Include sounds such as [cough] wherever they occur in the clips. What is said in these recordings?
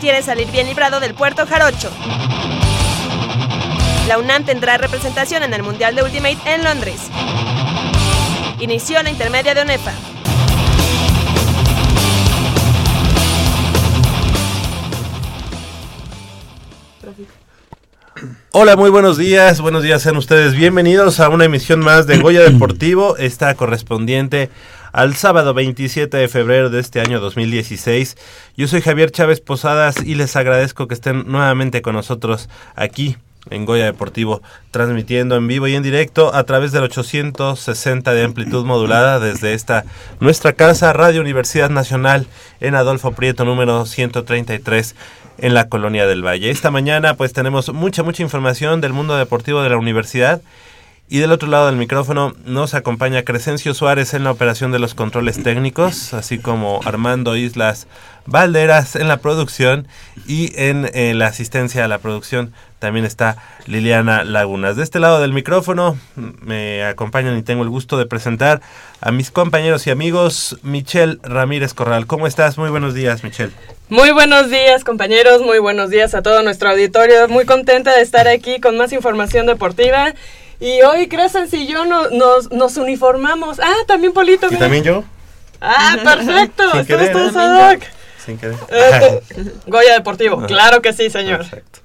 Quiere salir bien librado del puerto Jarocho. La UNAM tendrá representación en el Mundial de Ultimate en Londres. Inició la intermedia de ONEFA. Hola, muy buenos días. Buenos días, sean ustedes bienvenidos a una emisión más de Goya [clears throat] Deportivo, esta correspondiente al sábado 27 de febrero de este año 2016. Yo soy Javier Chávez Posadas y les agradezco que estén nuevamente con nosotros aquí en Goya Deportivo, transmitiendo en vivo y en directo a través del 860 de amplitud modulada desde esta nuestra casa, Radio Universidad Nacional, en Adolfo Prieto, número 133 en la Colonia del Valle. Esta mañana pues tenemos mucha, mucha información del mundo deportivo de la universidad. Y del otro lado del micrófono nos acompaña Crescencio Suárez en la operación de los controles técnicos, así como Armando Islas Valderas en la producción y en eh, la asistencia a la producción también está Liliana Lagunas. De este lado del micrófono me acompañan y tengo el gusto de presentar a mis compañeros y amigos Michelle Ramírez Corral. ¿Cómo estás? Muy buenos días, Michelle. Muy buenos días, compañeros. Muy buenos días a todo nuestro auditorio. Muy contenta de estar aquí con más información deportiva. Y hoy Crescens y yo no, nos, nos uniformamos. Ah, también Polito. ¿Y también yo? Ah, perfecto. Sin Estamos querer, todos ¿eh? ad hoc. Sin querer. Eh, Goya Deportivo. Claro que sí, señor. Perfecto.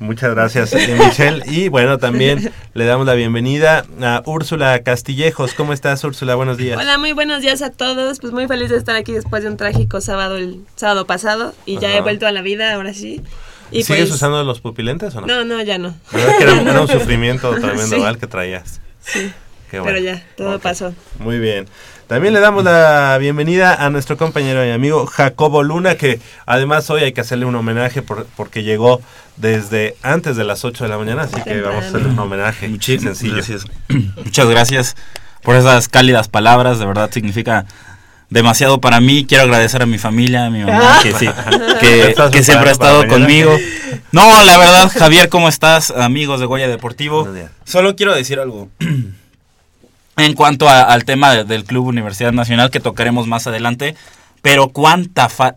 Muchas gracias, eh, Michelle. Y bueno, también le damos la bienvenida a Úrsula Castillejos. ¿Cómo estás, Úrsula? Buenos días. Hola, muy buenos días a todos. Pues muy feliz de estar aquí después de un trágico sábado el sábado pasado y ya he vuelto a la vida ahora sí. Y ¿Sigues pues, usando los pupilentes o no? No, no, ya no. ¿Verdad que era, era un [laughs] sufrimiento tremendo, Sí. ¿vale? Que traías. Sí. Qué Pero ya, todo pasó. Muy bien. También le damos la bienvenida a nuestro compañero y amigo Jacobo Luna, que además hoy hay que hacerle un homenaje por- porque llegó desde antes de las 8 de la mañana, así que vamos a hacerle un homenaje sencillo. Gracias. [clears throat] Muchas gracias por esas cálidas palabras, de verdad significa demasiado para mí. Quiero agradecer a mi familia, a mi mamá, que, sí, [laughs] que, ¿Estás que siempre ha estado conmigo. No, la verdad, Javier, ¿cómo estás? Amigos de Goya Deportivo. Solo quiero decir algo. [clears throat] En cuanto a- al tema de- del Club Universidad Nacional, que tocaremos más adelante, pero ¿cuánta, fa-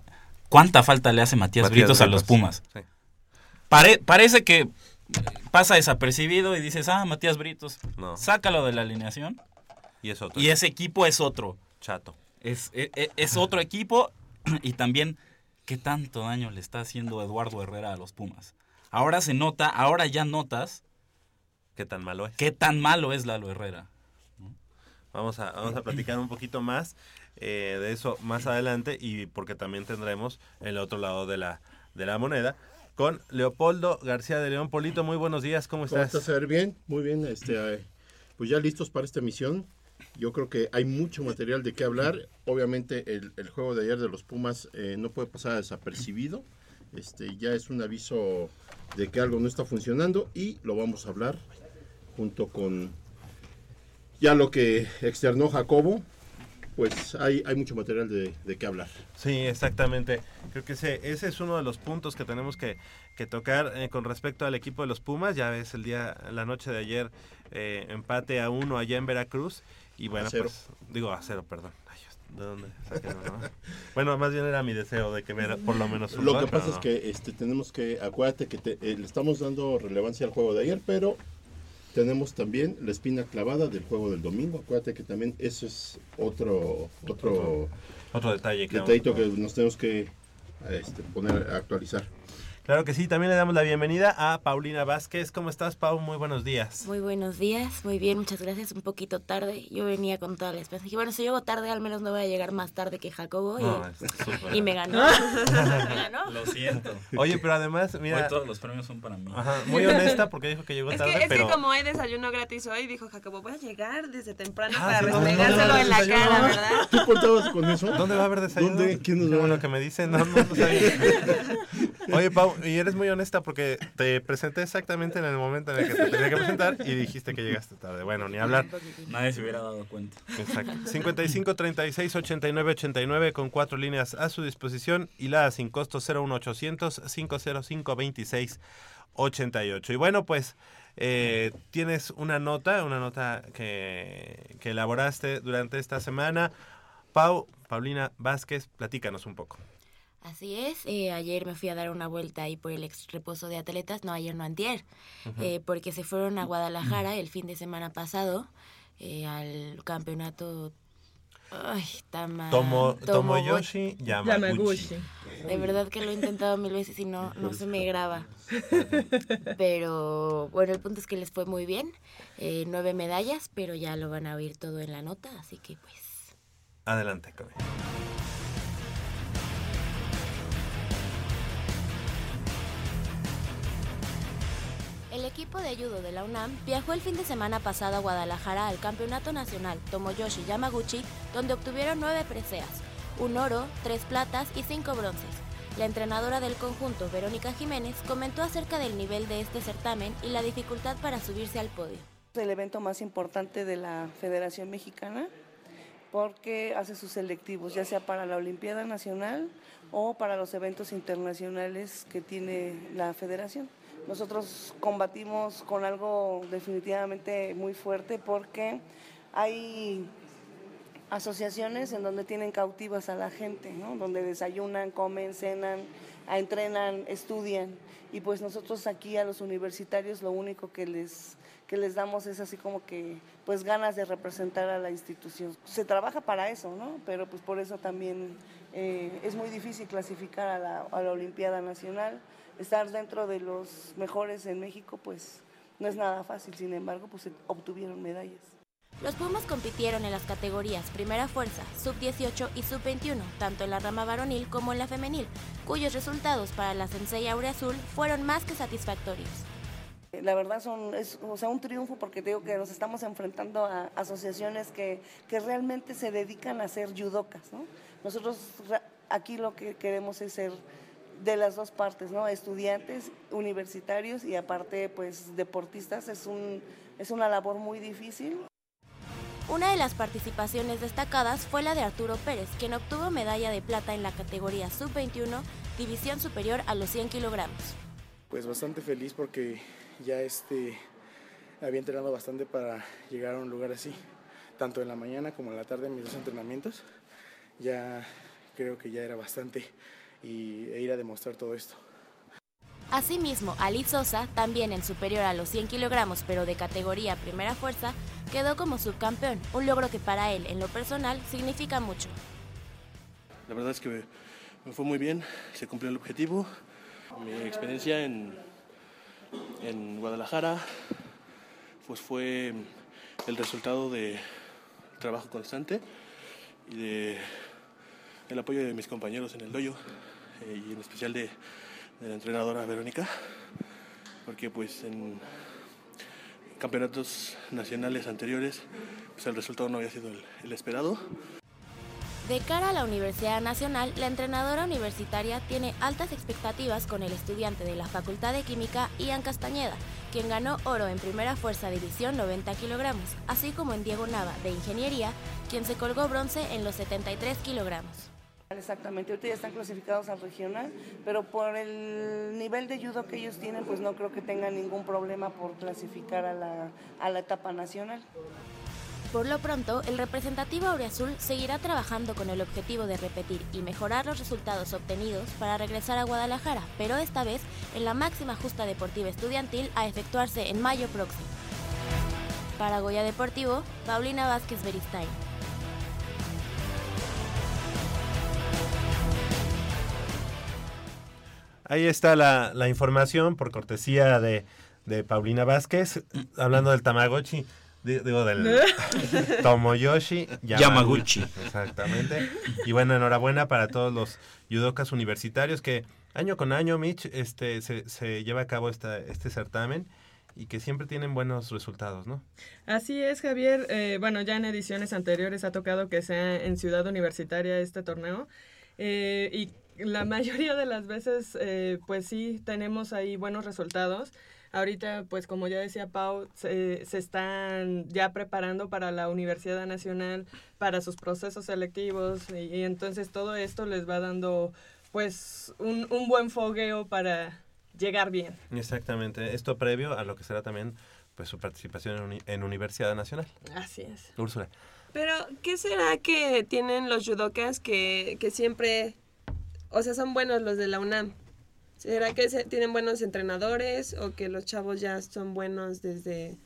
cuánta falta le hace Matías, Matías Britos a los. Pumas? Sí. Pare- parece que pasa desapercibido y dices, ah, Matías Britos, No. sácalo de la alineación. Y es otro. Y ese equipo es otro. chato. Es, e- e- es otro equipo [clears throat] y también qué tanto daño le está haciendo Eduardo Herrera a los Pumas. Ahora se nota, ahora ya notas ¿Qué tan malo es? qué tan malo es Lalo Herrera. Vamos a, vamos a platicar un poquito más eh, de eso más adelante y porque también tendremos el otro lado de la, de la moneda con Leopoldo García de León. Polito, muy buenos días, ¿cómo ¿Cómo estás? estás, Fer? Bien, muy bien. Este, eh, pues ya listos para esta emisión. Yo creo que hay mucho material de qué hablar. Obviamente el, el juego de ayer de los Pumas eh, no puede pasar desapercibido. Este, ya es un aviso de que algo no está funcionando y lo vamos a hablar junto con ya lo que externó Jacobo. Pues hay, hay mucho material de, de qué hablar. Sí, exactamente. Creo que ese, ese es uno de los puntos que tenemos que, que tocar eh, con respecto al equipo de los Pumas. Ya ves el día, la noche de ayer, eh, empate a uno allá en Veracruz. Y bueno, A cero. pues, digo a cero, perdón. Ay, ¿De dónde no? [laughs] bueno, más bien era mi deseo de que ver por lo menos un Lo gol, que pasa es que este, tenemos que, acuérdate que te- eh, le estamos dando relevancia al juego de ayer, pero tenemos también la espina clavada del juego del domingo. Acuérdate que también eso es otro otro Otro detalle que detallito que nos tenemos que este, poner a actualizar. Claro que sí, también le damos la bienvenida a Paulina Vázquez. ¿Cómo estás, Pau? Muy buenos días. Muy buenos días, muy bien, muchas gracias. Un poquito tarde, yo venía con toda la esperanza. Dije, bueno, si llego tarde, al menos no voy a llegar más tarde que Jacobo. Y, No, y me ganó. [laughs] me ganó. Lo siento. Oye, pero además, Hoy mira, todos los premios son para mí. ajá, muy honesta porque dijo que llegó Es tarde, que, es pero... que como hay desayuno gratis hoy, dijo Jacobo, voy a llegar desde temprano Ah, para sí, no, no, restregárselo no, no, en la desayuno. cara, ¿verdad? ¿Tú contabas con eso? ¿Dónde va a haber desayuno? ¿Dónde? ¿Quién nos va a- bueno que me dicen, no, no, no sabía. [laughs] Oye, Pau, y eres muy honesta porque te presenté exactamente en el momento en el que te tenía que presentar y dijiste que llegaste tarde. Bueno, ni hablar. Nadie se hubiera dado cuenta. Exacto. 55 36 89 89 con cuatro líneas a su disposición y la sin costo 01800 505 26 88. Y bueno, pues eh, tienes una nota, una nota que, que elaboraste durante esta semana. Pau, Paulina Vázquez, platícanos un poco. Así es, eh, ayer me fui a dar una vuelta ahí por el ex reposo de atletas, no ayer, no antier, eh, porque se fueron a Guadalajara el fin de semana pasado eh, al campeonato... Ay, Tama, Tomo, Tomo- Tomoyoshi Yamaguchi. De verdad que lo he intentado mil veces y no, no se me graba. [laughs] Pero bueno, el punto es que les fue muy bien. Eh, nueve medallas, pero ya lo van a oír todo en la nota, así que pues... Adelante, con equipo de judo de la UNAM viajó el fin de semana pasado a Guadalajara al Campeonato Nacional Tomoyoshi Yamaguchi, donde obtuvieron nueve preseas, un oro, tres platas y cinco bronces. La entrenadora del conjunto, Verónica Jiménez, comentó acerca del nivel de este certamen y la dificultad para subirse al podio. el evento más importante de la Federación Mexicana porque hace sus selectivos, ya sea para la Olimpiada Nacional o para los eventos internacionales que tiene la Federación. Nosotros combatimos con algo definitivamente muy fuerte porque hay asociaciones en donde tienen cautivas a la gente, ¿no? donde desayunan, comen, cenan, entrenan, estudian. Y pues nosotros aquí a los universitarios lo único que les, que les damos es así como que pues ganas de representar a la institución. Se trabaja para eso, ¿no? pero pues por eso también eh, es muy difícil clasificar a la, a la Olimpiada Nacional. Estar dentro de los mejores en México pues no es nada fácil, sin embargo pues obtuvieron medallas. Los Pumas compitieron en las categorías Primera Fuerza, Sub-18 y Sub-21, tanto en la rama varonil como en la femenil, cuyos resultados para la Sensei Aureazul fueron más que satisfactorios. La verdad son, es o sea, un triunfo porque te digo que nos estamos enfrentando a asociaciones que, que realmente se dedican a ser judocas, ¿no? Nosotros aquí lo que queremos es ser de las dos partes, ¿no? Estudiantes, universitarios y aparte pues deportistas. Es, un, es una labor muy difícil. Una de las participaciones destacadas fue la de Arturo Pérez, quien obtuvo medalla de plata en la categoría Sub-21, división superior a los 100 kilogramos. Pues bastante feliz porque ya este había entrenado bastante para llegar a un lugar así, tanto en la mañana como en la tarde en mis dos entrenamientos. Ya creo que ya era bastante y e ir a demostrar todo esto. Asimismo, Ali Sosa, también en superior a los 100 kilogramos pero de categoría primera fuerza, quedó como subcampeón, un logro que para él, en lo personal, significa mucho. La verdad es que me, me fue muy bien, se cumplió el objetivo. Mi experiencia en, en Guadalajara pues fue el resultado de trabajo constante y de el apoyo de mis compañeros en el dojo eh, y en especial de, la entrenadora Verónica porque pues en campeonatos nacionales anteriores pues el resultado no había sido el- el esperado De cara a la Universidad Nacional, la entrenadora universitaria tiene altas expectativas con el estudiante de la Facultad de Química, Ian Castañeda, quien ganó oro en primera fuerza división 90 kilogramos, así como en Diego Nava, de Ingeniería, quien se colgó bronce en los 73 kilogramos. Exactamente, ahorita ya están clasificados al regional, pero por el nivel de judo que ellos tienen, pues no creo que tengan ningún problema por clasificar a la, a la etapa nacional. Por lo pronto, el representativo Aureazul seguirá trabajando con el objetivo de repetir y mejorar los resultados obtenidos para regresar a Guadalajara, pero esta vez en la máxima justa deportiva estudiantil a efectuarse en mayo próximo. Para Goya Deportivo, Paulina Vázquez Beristain. Ahí está la, la información por cortesía de, de Paulina Vázquez, hablando del Tamagotchi. di- Digo, del [laughs] Tomoyoshi Yamaguchi. Exactamente. Y bueno, enhorabuena para todos los judokas universitarios que año con año, Mitch, este, se, se lleva a cabo esta, este certamen y que siempre tienen buenos resultados, ¿no? Así es, Javier. Eh, bueno, ya en ediciones anteriores ha tocado que sea en Ciudad Universitaria este torneo. Eh, y la mayoría de las veces, eh, pues sí, tenemos ahí buenos resultados. Ahorita, pues como ya decía Pau, se, se están ya preparando para la Universidad Nacional, para sus procesos selectivos. Y, y entonces todo esto les va dando, pues, un, un buen fogueo para llegar bien. Exactamente. Esto previo a lo que será también pues su participación en, uni- en Universidad Nacional. Así es. Úrsula. Pero, ¿qué será que tienen los judokas que, que siempre, o sea, son buenos los de la UNAM? ¿Será que se- tienen buenos entrenadores o que los chavos ya son buenos desde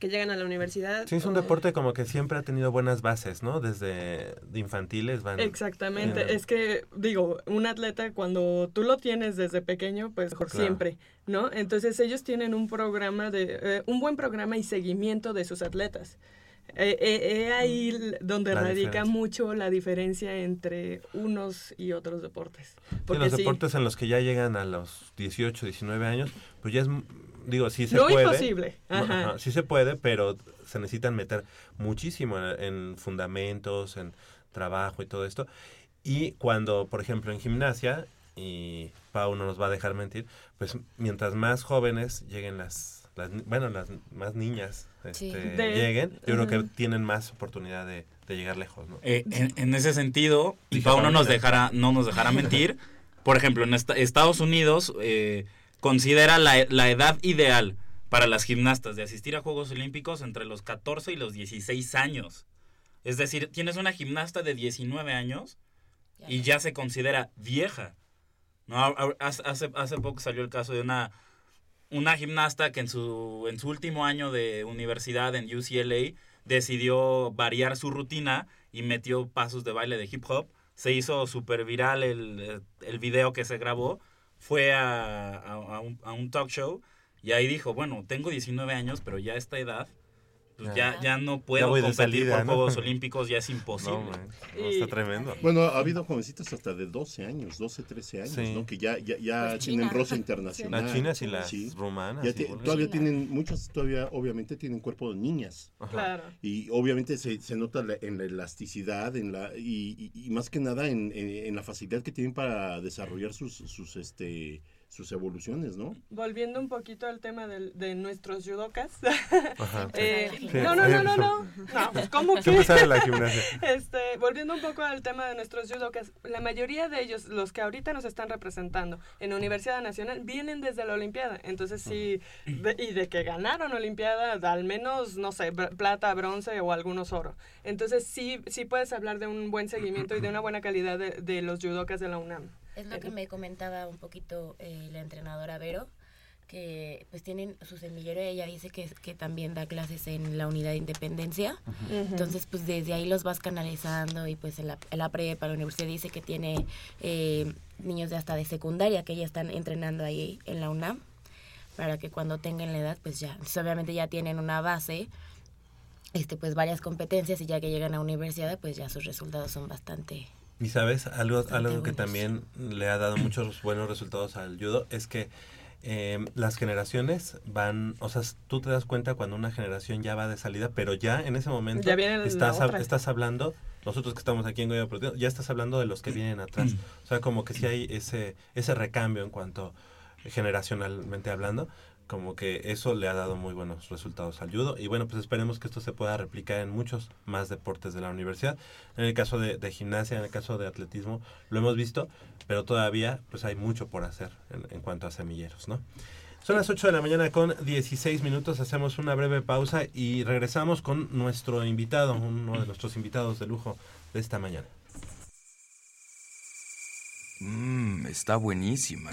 que llegan a la universidad? Sí, es un o- deporte como que siempre ha tenido buenas bases, ¿no? Desde de infantiles van... Exactamente, es que digo, un atleta cuando tú lo tienes desde pequeño, pues por Claro. siempre, ¿no? Entonces ellos tienen un programa de, eh, un buen programa y seguimiento de sus atletas. Eh, eh, eh, ahí l- donde La radica diferencia. mucho la diferencia entre unos y otros deportes. Sí, Porque los sí, deportes en los que ya llegan a los 18, 19 años, pues ya es, digo, sí se No puede. imposible, No, ajá. ajá, sí se puede, pero se necesitan meter muchísimo en, en fundamentos, en trabajo y todo esto. Y cuando, por ejemplo, en gimnasia, y Pau no nos va a dejar mentir, pues mientras más jóvenes lleguen las, las bueno, las más niñas Sí. este, De- lleguen, yo creo que tienen más oportunidad de, de llegar lejos, ¿no? Eh, en, en ese sentido, y Pau no nos dejará, no nos dejará mentir, por ejemplo, en esta- Estados Unidos eh, considera la, la edad ideal para las gimnastas de asistir a Juegos Olímpicos entre los 14 y los 16 años. Es decir, tienes una gimnasta de 19 años y ya se considera vieja. ¿no? Hace- hace poco salió el caso de una, una gimnasta que en su, en su último año de universidad en UCLA decidió variar su rutina y metió pasos de baile de hip hop. Se hizo súper viral el, el video que se grabó. Fue a, a- un, talk show y ahí dijo, bueno, tengo 19 años, pero ya esta edad, pues Ya. ya, no puedo competir salida, por ¿no? Juegos [laughs] Olímpicos, ya es imposible. No, no, está tremendo. Bueno, ha habido jovencitas hasta de 12 años, 12, 13 años, Sí. ¿no? Que ya, ya, ya Pues tienen China. rosa [laughs] internacional. Las chinas y las Sí. rumanas. Ya todavía China. tienen, muchas todavía obviamente tienen cuerpo de niñas. Ajá. Claro. Y obviamente se, se nota la- en la elasticidad en la, y, y- y más que nada en, en- en la facilidad que tienen para desarrollar sus, sus, este, sus evoluciones, ¿no? Volviendo un poquito al tema del- de, nuestros judokas. [laughs] Ajá. eh, Sí. no, no, no, no, no. No, pues, ¿cómo que? La gimnasia. [laughs] Este, volviendo un poco al tema de nuestros judokas, la mayoría de ellos, los que ahorita nos están representando en Universidad Nacional, vienen desde la Olimpiada. Entonces sí, de- y de que ganaron Olimpiada, al menos, no sé, plata, bronce o algunos oro. Entonces sí, sí puedes hablar de un buen seguimiento y de una buena calidad de, de los judokas de la UNAM. Es lo que me comentaba un poquito eh, la entrenadora Vero, que pues tienen su semillero y ella dice que, que también da clases en la unidad de independencia. Entonces pues desde ahí los vas canalizando y pues en la, en la prepa, la universidad dice que tiene eh, niños de hasta de secundaria que ya están entrenando ahí en la UNAM para que cuando tengan la edad pues ya, entonces, obviamente ya tienen una base este pues varias competencias y ya que llegan a universidad pues ya sus resultados son bastante Y sabes, algo, algo que también le ha dado muchos buenos resultados al judo es que eh, las generaciones van, o sea, tú te das cuenta cuando una generación ya va de salida, pero ya en ese momento Ya estás, hab- estás hablando, nosotros que estamos aquí en Goya ya estás hablando de los que vienen atrás. O sea, como que sí hay ese, ese recambio en cuanto generacionalmente hablando, como que eso le ha dado muy buenos resultados al judo. Y bueno, pues esperemos que esto se pueda replicar en muchos más deportes de la universidad. En el caso de, gimnasia, en el caso de atletismo, lo hemos visto, pero todavía pues hay mucho por hacer en, en cuanto a semilleros, ¿no? Son las 8 de la mañana con 16 minutos, hacemos una breve pausa y regresamos con nuestro invitado, uno de nuestros invitados de lujo de esta mañana. Mmm, está buenísima.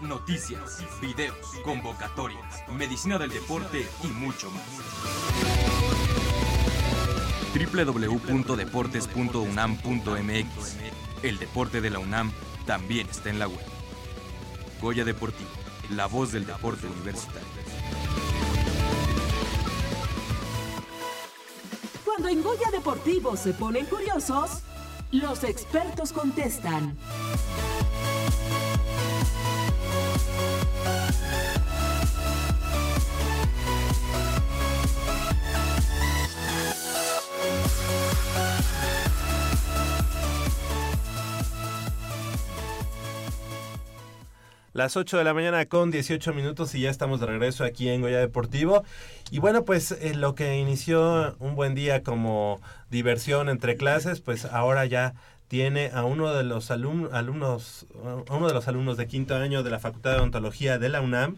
Noticias, videos, convocatorias, medicina del deporte y mucho más. www.deportes.unam.mx El deporte de la UNAM también está en la web. Goya Deportivo, la voz del deporte universitario. Cuando en Goya Deportivo se ponen curiosos, los expertos contestan. Las 8 de la mañana con 18 minutos y ya estamos de regreso aquí en Goya Deportivo. Y bueno, pues eh, lo que inició un buen día como diversión entre clases, pues ahora ya tiene a uno de los alum- alumnos, uno de los alumnos de quinto año de la Facultad de Odontología de la UNAM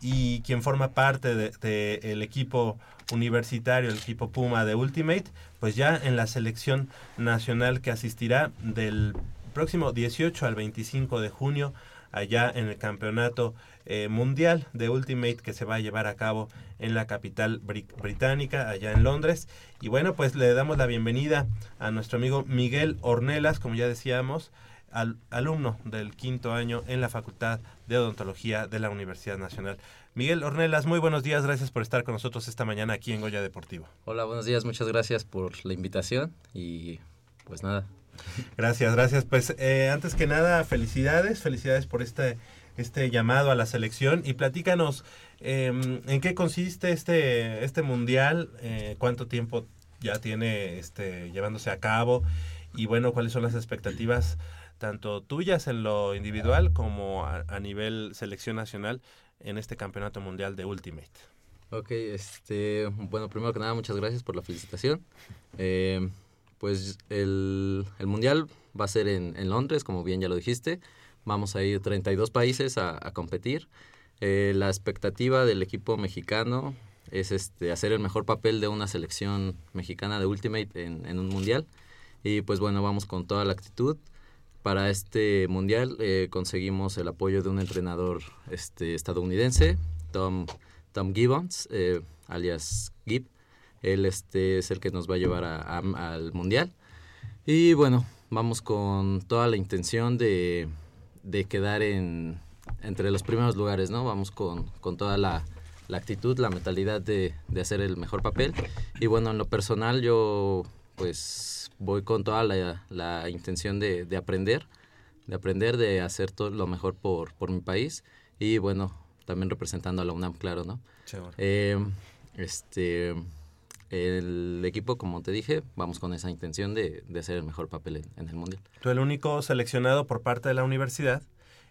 y quien forma parte del de, el equipo universitario, el equipo Puma de Ultimate, pues ya en la selección nacional que asistirá del próximo 18 al 25 de junio allá en el campeonato eh, mundial de Ultimate que se va a llevar a cabo en la capital bri- británica, allá en Londres. Y bueno, pues le damos la bienvenida a nuestro amigo Miguel Ornelas, como ya decíamos, al, alumno del quinto año en la Facultad de Odontología de la Universidad Nacional. Miguel Ornelas, muy buenos días, gracias por estar con nosotros esta mañana aquí en Goya Deportivo. Hola, buenos días, muchas gracias por la invitación y pues nada. Gracias, gracias. Pues eh, antes que nada, felicidades, felicidades por este, este llamado a la selección y platícanos eh, en qué consiste este, este mundial, eh, cuánto tiempo ya tiene este, llevándose a cabo y bueno, cuáles son las expectativas tanto tuyas en lo individual como a, nivel selección nacional en este campeonato mundial de Ultimate. Ok, este, bueno, primero que nada, muchas gracias por la felicitación. Eh, pues el, el mundial va a ser en, en, Londres, como bien ya lo dijiste. Vamos a ir 32 países a, a competir. Eh, la expectativa del equipo mexicano es este, hacer el mejor papel de una selección mexicana de Ultimate en, en un mundial. Y pues bueno, vamos con toda la actitud. Para este mundial eh, conseguimos el apoyo de un entrenador este, estadounidense, Tom, Tom Gibbons, eh, alias Gibb. Él este, es el que nos va a llevar a, a, al mundial. Y bueno, vamos con toda la intención de, de quedar en, entre los primeros lugares, ¿no? Vamos con, con toda la, la, actitud, la mentalidad de, de, hacer el mejor papel. Y bueno, en lo personal yo pues voy con toda la, la intención de, de, aprender, de aprender, de hacer todo lo mejor por, por mi país. Y bueno, también representando a la UNAM, claro, ¿no? Eh, este el equipo, como te dije, vamos con esa intención de, de hacer el mejor papel en, en, el Mundial. Tú el único seleccionado por parte de la universidad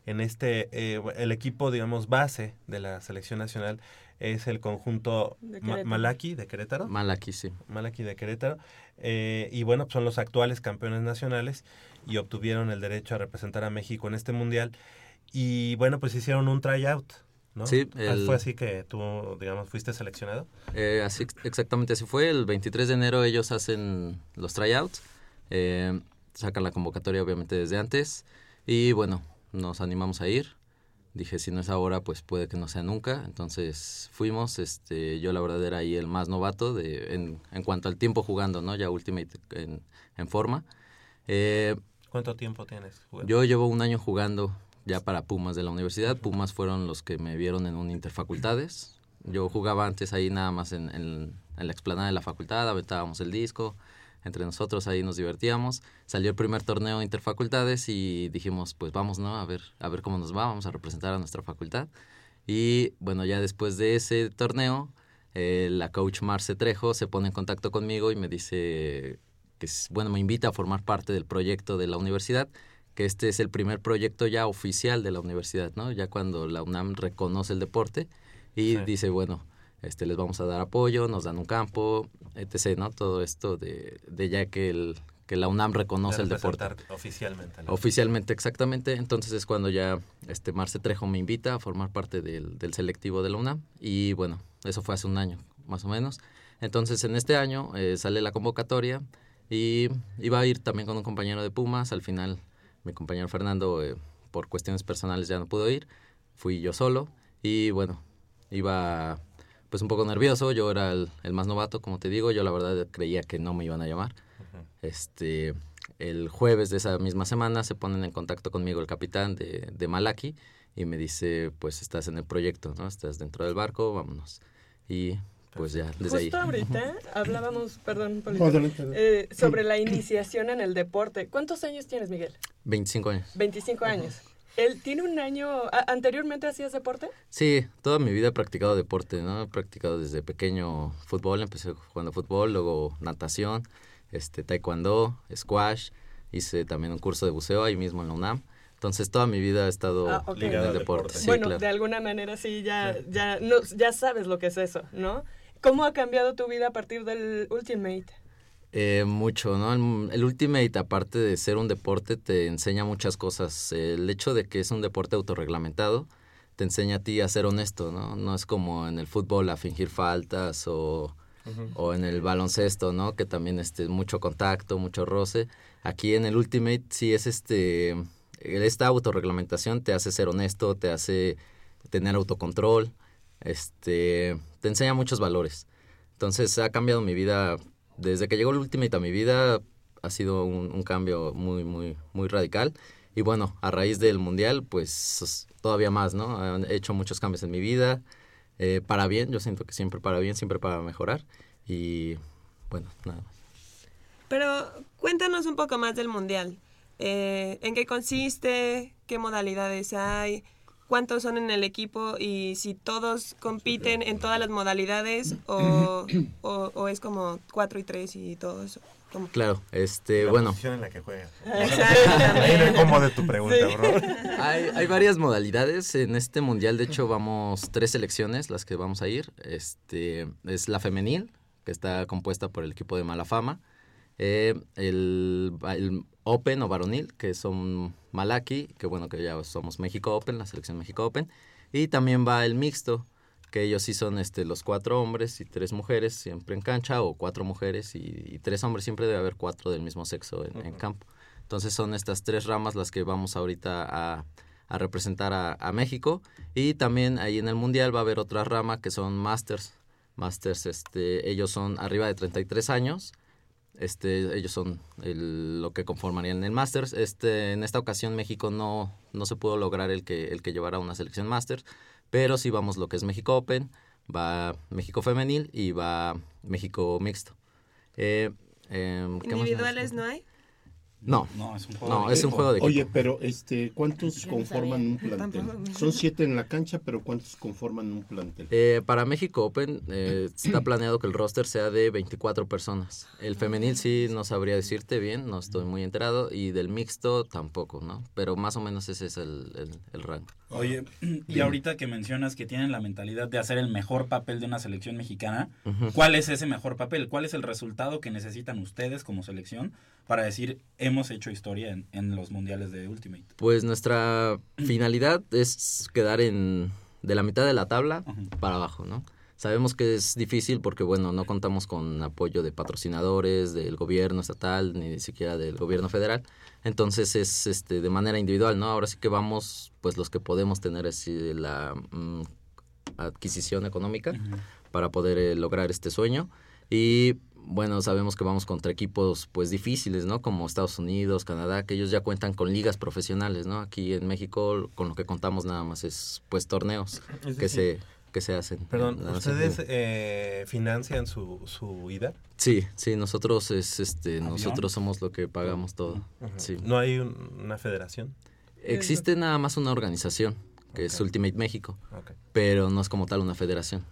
en este, eh, el equipo, digamos, base de la selección nacional es el conjunto Ma Malaki de Querétaro. Malaki, sí. Malaki de Querétaro. Eh, y bueno, son los actuales campeones nacionales y obtuvieron el derecho a representar a México en este Mundial. Y bueno, pues hicieron un tryout. ¿No? Sí, el, ¿Fue así que tú, digamos, fuiste seleccionado? Eh, así, exactamente así fue. El 23 de enero ellos hacen los tryouts, eh, sacan la convocatoria obviamente desde antes y bueno, nos animamos a ir. Dije, si no es ahora, pues puede que no sea nunca. Entonces fuimos, este, yo la verdad era ahí el más novato de, en, en cuanto al tiempo jugando, ¿no? Ya Ultimate en, en forma. Eh, ¿Cuánto tiempo tienes jugando? Yo llevo un año jugando ya para Pumas de la universidad. Pumas fueron los que me vieron en un interfacultades. Yo jugaba antes ahí nada más en, la explanada de la facultad, aventábamos el disco, entre nosotros ahí nos divertíamos. Salió el primer torneo interfacultades y dijimos, pues vamos, ¿no? A ver, a ver cómo nos va, vamos a representar a nuestra facultad. Y bueno, ya después de ese torneo, eh, la coach Marce Trejo se pone en contacto conmigo y me dice que, bueno, me invita a formar parte del proyecto de la universidad que este es el primer proyecto ya oficial de la universidad, ¿no? Ya cuando la UNAM reconoce el deporte y sí. dice, bueno, este les vamos a dar apoyo, nos dan un campo, etc., ¿no? Todo esto de, de ya que el que la UNAM reconoce el deporte. Oficialmente. ¿no? Oficialmente, exactamente. Entonces es cuando ya este Marce Trejo me invita a formar parte del, del selectivo de la UNAM y bueno, eso fue hace un año. más o menos. Entonces en este año eh, sale la convocatoria y iba a ir también con un compañero de Pumas. Al final mi compañero Fernando eh, por cuestiones personales ya no pudo ir. Fui yo solo y bueno, iba pues un poco nervioso. Yo era el, el más novato, como te digo. Yo la verdad creía que no me iban a llamar. Este, el jueves de esa misma semana se ponen en contacto conmigo el capitán de, de Malaki y me dice, pues estás en el proyecto, ¿no? Estás dentro del barco, vámonos. Y pues ya, desde Justo ahí. ahorita [laughs] hablábamos, perdón, Polito, No, adelante, adelante. eh, sobre la iniciación en el deporte. ¿Cuántos años tienes, Miguel? 25 años. 25 años. Él tiene un año. a- ¿Anteriormente hacías deporte? Sí, toda mi vida he practicado deporte, ¿no? He practicado desde pequeño fútbol, empecé jugando fútbol, luego natación, este, taekwondo, squash, hice también un curso de buceo ahí mismo en la UNAM. Entonces toda mi vida he estado Ah, ok. en el deporte. Sí, bueno, claro. de alguna manera sí, ya, ya, no, ya sabes lo que es eso, ¿no? ¿Cómo ha cambiado tu vida a partir del Ultimate? Eh, mucho, ¿no? El, el Ultimate, aparte de ser un deporte, te enseña muchas cosas. El hecho de que es un deporte autorreglamentado te enseña a ti a ser honesto, ¿no? No es como en el fútbol a fingir faltas o, o en el baloncesto, ¿no? Que también este, mucho contacto, mucho roce. Aquí en el Ultimate sí es este... Esta autorreglamentación te hace ser honesto, te hace tener autocontrol, este, te enseña muchos valores. Entonces ha cambiado mi vida, desde que llegó el Ultimate a mi vida, ha sido un, cambio muy, muy, muy radical. Y bueno, a raíz del Mundial, pues es todavía más, ¿no? He hecho muchos cambios en mi vida, eh, para bien, yo siento que siempre para bien, siempre para mejorar. Y bueno, nada más. Pero cuéntanos un poco más del mundial. Eh, ¿En qué consiste? ¿Qué modalidades hay? ¿Cuántos son en el equipo? Y si todos compiten en todas las modalidades o, [clears throat] o, o es como 4 y 3 y todo eso. ¿Cómo? Claro, este, La bueno. posición en la que juegas. Ahí incomode tu pregunta, Sí. bro. [laughs] Hay, hay varias modalidades. En este mundial, de hecho, vamos tres selecciones las que vamos a ir. Este es la femenil, que está compuesta por el equipo de Malafama. Eh, el, el Open o varonil, que son Malaki, que bueno, que ya somos México Open, la selección México Open. Y también va el mixto, que ellos sí son este, los cuatro hombres y tres mujeres siempre en cancha, o cuatro mujeres y, y tres hombres, siempre debe haber cuatro del mismo sexo en, en campo. Entonces son estas tres ramas las que vamos ahorita a, a representar a, a México. Y también ahí en el Mundial va a haber otra rama que son Masters. Masters, este, ellos son arriba de 33 años. Este, ellos son el- lo que conformarían el Masters. Este, en esta ocasión México no, no se pudo lograr el que, el que llevara una selección Masters, pero sí vamos lo que es México Open, va México Femenil y va México Mixto. Eh, em, ¿qué más me ¿Individuales no hay? No, No, es un no, juego de es un equipo. juego de equipo. Oye, pero este, ¿cuántos conforman un plantel? Son siete en la cancha, pero ¿cuántos conforman un plantel? Eh, para México Open eh, está planeado que el roster sea de 24 personas. El femenil sí no sabría decirte bien, no estoy muy enterado, y del mixto tampoco, ¿no? Pero más o menos ese es el, el- el rango. Oye, [clears throat] y ahorita que mencionas que tienen la mentalidad de hacer el mejor papel de una selección mexicana. ¿cuál es ese mejor papel? ¿Cuál es el resultado que necesitan ustedes como selección para decir hemos hecho historia en, en los mundiales de Ultimate? Pues nuestra finalidad es quedar en de la mitad de la tabla para abajo, ¿no? Sabemos que es difícil porque, bueno, no contamos con apoyo de patrocinadores, del gobierno estatal, ni siquiera del gobierno federal. Entonces es este, de manera individual, ¿no? Ahora sí que vamos, pues los que podemos tener así la mm, adquisición económica para poder eh, lograr este sueño. Y bueno, sabemos que vamos contra equipos pues difíciles, ¿no? Como Estados Unidos, Canadá, que ellos ya cuentan con ligas profesionales, ¿no? Aquí en México con lo que contamos nada más es pues torneos Es que decir, se que se hacen. Perdón, ¿ustedes eh, financian su, su ida? Sí, sí, nosotros es este nosotros somos lo que pagamos todo. Sí. ¿No hay un- una federación? Existe nada más una organización que es Ultimate México, Ok. pero no es como tal una federación.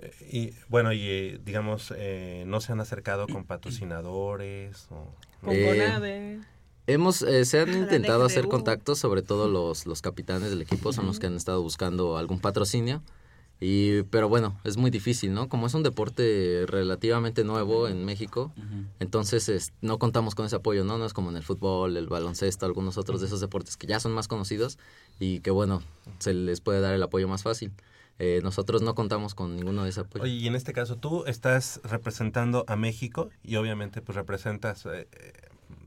Eh, Y bueno, y eh, digamos, eh, ¿no se han acercado con patrocinadores? O, Con Eh, CONADE. Hemos, eh, se han intentado hacer contactos, sobre todo los, los capitanes del equipo son los que han estado buscando algún patrocinio. Y, pero bueno, es muy difícil, ¿no? Como es un deporte relativamente nuevo en México, entonces es- no contamos con ese apoyo, ¿no? No es como en el fútbol, el baloncesto, algunos otros de esos deportes que ya son más conocidos y que, bueno, se les puede dar el apoyo más fácil. Eh, nosotros no contamos con ninguno de ese apoyo. Oye, y en este caso tú estás representando a México y obviamente pues representas eh,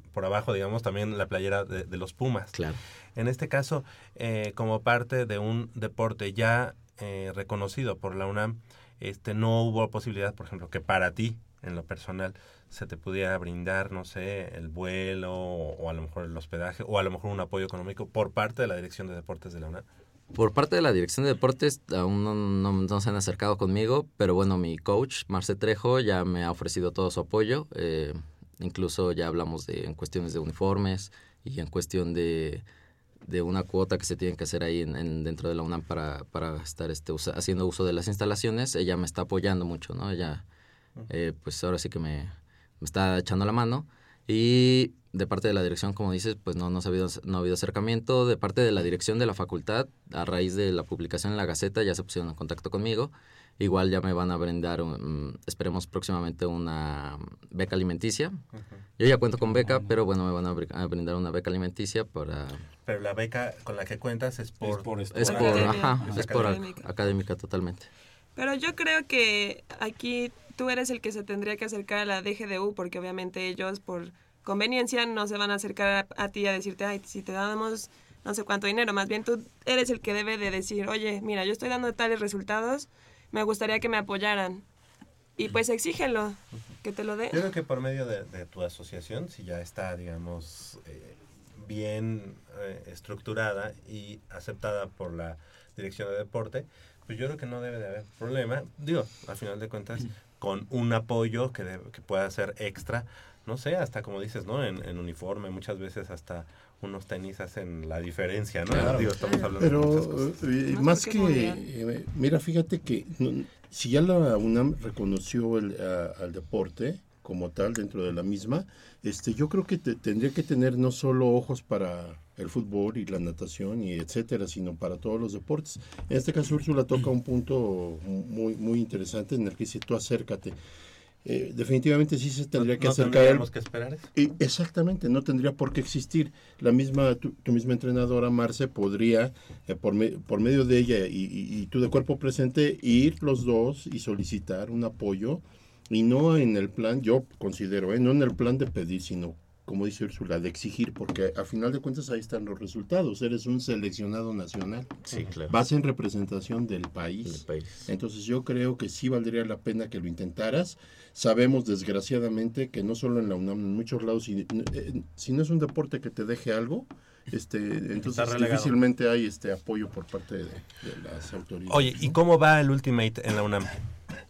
por abajo, digamos, también la playera de, de los Pumas. Claro. En este caso, eh, como parte de un deporte ya eh, reconocido por la UNAM, este, no hubo posibilidad, por ejemplo, que para ti, en lo personal, se te pudiera brindar, no sé, el vuelo o, o a lo mejor el hospedaje o a lo mejor un apoyo económico por parte de la Dirección de Deportes de la UNAM. Por parte de la Dirección de Deportes, aún no, no- no se han acercado conmigo, pero bueno, mi coach, Marce Trejo, ya me ha ofrecido todo su apoyo. eh, incluso ya hablamos de en cuestiones de uniformes y en cuestión de, de una cuota que se tiene que hacer ahí en, en- dentro de la UNAM para, para estar este, usa- haciendo uso de las instalaciones. Ella me está apoyando mucho, ¿no? Ella, eh, pues ahora sí que me, me está echando la mano. Y de parte de la dirección, como dices, pues no, no, ha habido, no ha habido acercamiento. De parte de la dirección de la facultad, a raíz de la publicación en la Gaceta, ya se pusieron en contacto conmigo. Igual ya me van a brindar, un- mm, esperemos próximamente, una beca alimenticia. Yo ya cuento con beca, pero bueno, me van a bri- a brindar una beca alimenticia para... Pero la beca con la que cuentas es por... por Es por, Academia. ajá, Es es por ac- académica. académica totalmente. Pero yo creo que aquí tú eres el que se tendría que acercar a la DGDU porque obviamente ellos por conveniencia no se van a acercar a, a ti a decirte, ay, si te damos no sé cuánto dinero, más bien tú eres el que debe de decir, oye, mira, yo estoy dando tales resultados, me gustaría que me apoyaran. Y pues exígelo, que te lo dé. Yo creo que por medio de, de tu asociación, si ya está, digamos, eh, bien eh, estructurada y aceptada por la Dirección de Deporte, pues yo creo que no debe de haber problema. Digo, al final de cuentas, con un apoyo que, que pueda ser extra, no sé, hasta como dices, ¿no? En uniforme, muchas veces hasta unos tenis hacen la diferencia, ¿no? Claro. Digo, estamos hablando de muchas Pero cosas. eh, Más que, eh, mira, fíjate que no- si ya la UNAM reconoció el, a- al deporte como tal dentro de la misma, este, yo creo que te- tendría que tener no solo ojos para el fútbol y la natación y etcétera, sino para todos los deportes. En este caso Úrsula toca un punto muy muy interesante en el que dice tú acércate. Eh, definitivamente sí se tendría que ¿No acercar. tendríamos que esperar eso? Y exactamente, no tendría por qué existir. La misma, tu, tu misma entrenadora, Marce, podría, eh, por, me- por medio de ella y, y- y tú de cuerpo presente, ir los dos y solicitar un apoyo. Y no en el plan, yo considero, eh, no en el plan de pedir, sino, como dice Úrsula, de exigir, porque a final de cuentas ahí están los resultados. Eres un seleccionado nacional. Sí, claro. Vas en representación del país. Del país. Entonces yo creo que sí valdría la pena que lo intentaras. Sabemos desgraciadamente que no solo en la UNAM, en muchos lados, si, eh, si no es un deporte que te deje algo, este, entonces difícilmente hay este apoyo por parte de, de las autoridades. Oye, ¿y cómo va el Ultimate en la UNAM?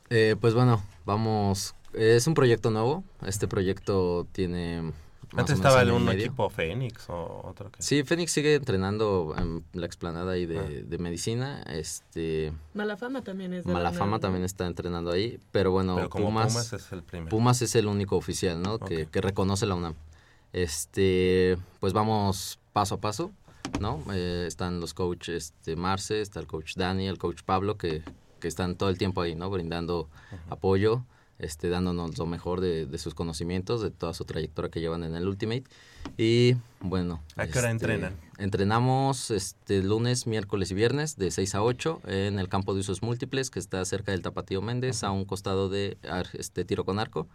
Eh, pues bueno, vamos. Es un proyecto nuevo. Este proyecto tiene. Antes estaba y un medio. equipo Fénix o otro que... Sí, Fénix sigue entrenando en la explanada ahí de, Ah. de medicina. Este, Malafama también es de Malafama también está entrenando ahí. Pero bueno, Pero como Pumas, Pumas es el primero. Pumas es el único oficial, ¿no? Que, que reconoce la UNAM. Este, pues vamos paso a paso, ¿no? Eh, están los coaches este, Marce, está el coach Dani, el coach Pablo, que, que están todo el tiempo ahí, ¿no? Brindando apoyo, este, dándonos lo mejor de, de sus conocimientos, de toda su trayectoria que llevan en el Ultimate. Y bueno. ¿A qué hora este, entrenan? Entrenamos este lunes, miércoles y viernes de 6 a 8 en el campo de usos múltiples que está cerca del Tapatío Méndez, a un costado de este tiro con arco.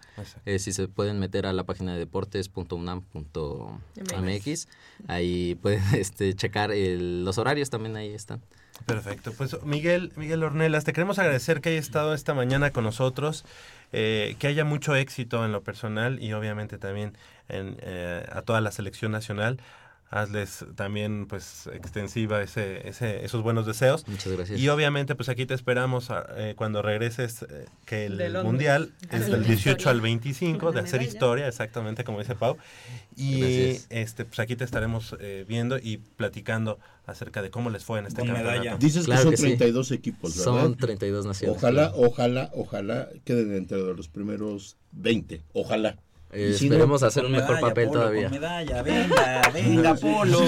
Eh, si se pueden meter a la página de deportes.unam.mx, ahí pueden [laughs] este, checar el- los horarios, también ahí están. Perfecto, pues Miguel, Miguel Ornelas, te queremos agradecer que hayas estado esta mañana con nosotros, eh, que haya mucho éxito en lo personal y obviamente también en, eh, a toda la selección nacional. Hazles también pues extensiva ese, ese, esos buenos deseos. Muchas gracias. Y obviamente pues aquí te esperamos ah, eh, cuando regreses, eh, que el De. Mundial es del 18 historia. al 25, de hacer historia, exactamente como dice Pau. Y Gracias. este pues aquí te estaremos eh, viendo y platicando acerca de cómo les fue en este Con campeonato. medalla. Dices Claro que que son sí. 32 equipos, ¿verdad? Son 32 naciones. Ojalá, ojalá, ojalá queden entre los primeros 20. Ojalá. Eh, Y si no, esperemos hacer con un mejor medalla, papel Polo, todavía. medalla, venga, venga, [laughs] Polo. Sí,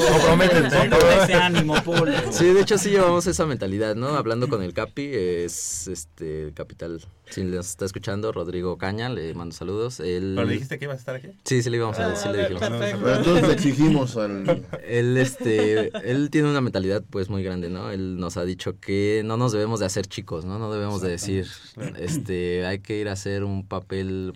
ese ánimo, Polo. Sí, de hecho sí llevamos esa mentalidad, ¿no? Hablando con el Capi, es este capital, si nos está escuchando, Rodrigo Caña, le mando saludos. Él... ¿Pero le dijiste que iba a estar aquí? Sí, sí le íbamos a Ah, decir, le dijimos. perfecto. Entonces le exigimos al- Él, este, él tiene una mentalidad pues muy grande, ¿no? Él nos ha dicho que no nos debemos de hacer chicos, ¿no? No debemos de decir, este, hay que ir a hacer un papel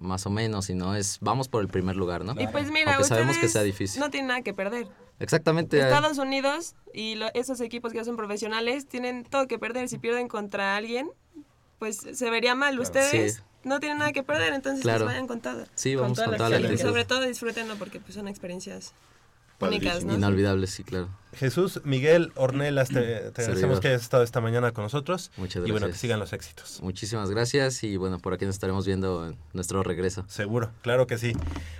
más o menos, sino es, vamos por el primer lugar, ¿no? Y pues mira, Aunque sabemos que sea difícil. no tienen nada que perder. Exactamente. Estados Unidos y lo- esos equipos que son profesionales tienen todo que perder. Si pierden contra alguien, pues se vería mal. Ustedes Sí. no tienen nada que perder, entonces Claro. pues vayan con todo. Sí, vamos con toda la actitud. Y sobre todo disfrútenlo porque pues son experiencias únicas, ¿no? Inolvidables, sí, claro. Jesús Miguel Ornelas, te, te agradecemos que hayas estado esta mañana con nosotros. Muchas Y bueno, que gracias. sigan los éxitos. Muchísimas gracias y bueno, por aquí nos estaremos viendo en nuestro regreso. Seguro, claro que sí.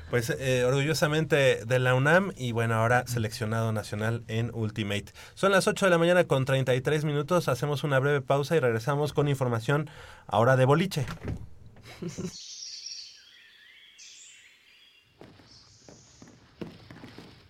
Pues eh, orgullosamente de la UNAM y bueno, ahora seleccionado nacional en Ultimate. Son las 8 de la mañana con 33 minutos, hacemos una breve pausa y regresamos con información ahora de boliche. [laughs]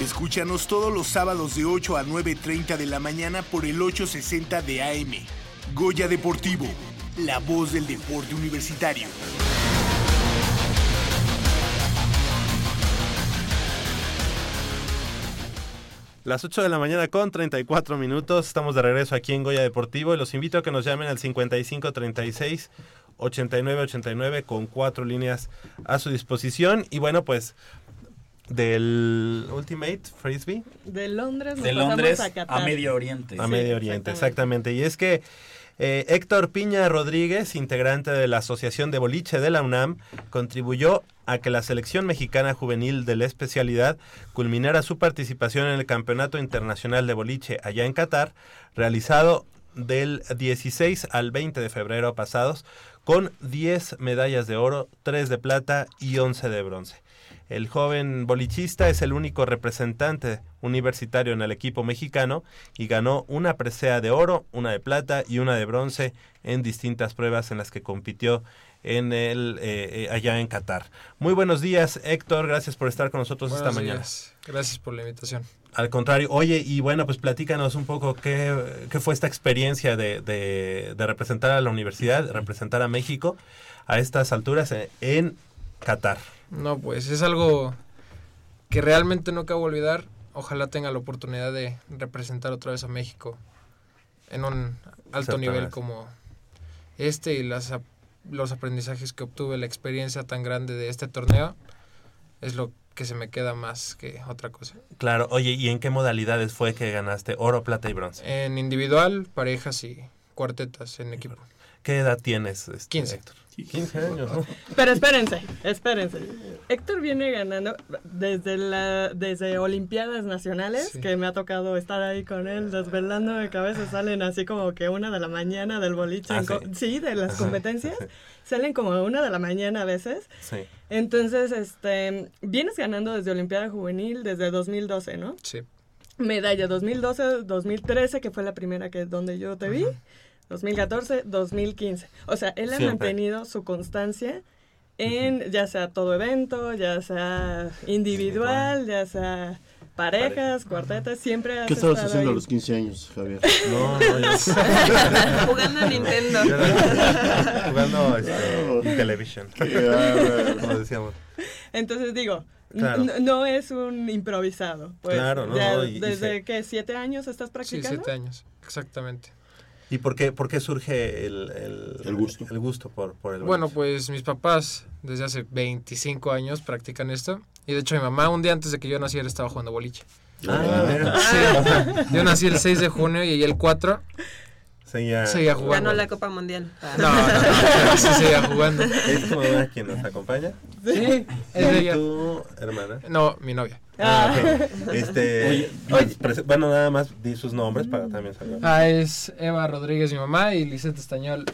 Escúchanos todos los sábados de 8 a 9.30 de la mañana por el 860 de AM. Goya Deportivo, la voz del deporte universitario. Las 8 de la mañana con 34 minutos, estamos de regreso aquí en Goya Deportivo y los invito a que nos llamen al 5536 8989 con cuatro líneas a su disposición. Y bueno, pues del Ultimate Frisbee. De Londres nos De pasamos Londres a, Qatar. a Medio Oriente. A Sí, Medio Oriente, exactamente. Y es que eh, Héctor Piña Rodríguez, integrante de la Asociación de Boliche de la UNAM, contribuyó a que la selección mexicana juvenil de la especialidad culminara su participación en el Campeonato Internacional de Boliche allá en Qatar, realizado del 16 al 20 de febrero pasados, con 10 medallas de oro, 3 de plata y 11 de bronce. El joven bolichista es el único representante universitario en el equipo mexicano y ganó una presea de oro, una de plata y una de bronce en distintas pruebas en las que compitió en el eh, eh, allá en Qatar. Muy buenos días, Héctor. Gracias por estar con nosotros Buenos esta mañana. días. Gracias por la invitación. Al contrario, oye, y bueno, pues platícanos un poco qué, qué fue esta experiencia de, de- de representar a la universidad, representar a México a estas alturas en, en Qatar. No, pues es algo que realmente no acabo de olvidar. Ojalá tenga la oportunidad de representar otra vez a México en un alto nivel como este y las, los aprendizajes que obtuve, la experiencia tan grande de este torneo, es lo que se me queda más que otra cosa. Claro, oye, ¿y en qué modalidades fue que ganaste oro, plata y bronce? En individual, parejas y cuartetas en equipo. ¿Qué edad tienes, este, 15. Héctor? 15 años, ¿no? Pero espérense, espérense. Héctor viene ganando desde la desde Olimpiadas Nacionales, que me ha tocado estar ahí con él, desvelando de cabeza, salen así como que una de la mañana del boliche. Ah, sí. sí, de las Ajá. competencias. [laughs] Salen como a una de la mañana a veces. Sí. Entonces, este, vienes ganando desde Olimpiada Juvenil desde 2012, ¿no? Sí. Medalla 2012, 2013, que fue la primera que donde yo te vi. 2014, 2015. O sea, él ha Siempre. mantenido su constancia en ya sea todo evento, ya sea individual, ya sea parejas, cuartetas, siempre has ¿Qué estabas estado haciendo a ahí. los 15 años, Javier? No, no, [laughs] yo- Jugando a Nintendo. [laughs] Jugando este, en televisión. Qué bárbaro. Como decíamos. Entonces digo, Claro. N- No es un improvisado. Pues, Claro, no, ya y- y ¿Desde se- que siete años estás Sí, practicando? siete años, exactamente. ¿Y por qué, por qué surge el, el, El gusto. El gusto por, por el Bueno, pues mis papás desde hace 25 años practican esto. Y de hecho mi mamá un día antes de que yo naciera estaba jugando boliche. Ah. Sí, yo nací el 6 de junio y ella el 4 Seguía, seguía jugando. Ganó la Copa Mundial. No, no, no, sí seguía jugando. ¿Es tu mamá quien nos acompaña? Sí, es ¿Y ella. tu hermana? No, mi novia. Ah, ok. Este, pues, prese- bueno, nada más di sus nombres para también saber. Ah, es Eva Rodríguez, mi mamá, y Lisette Estañol.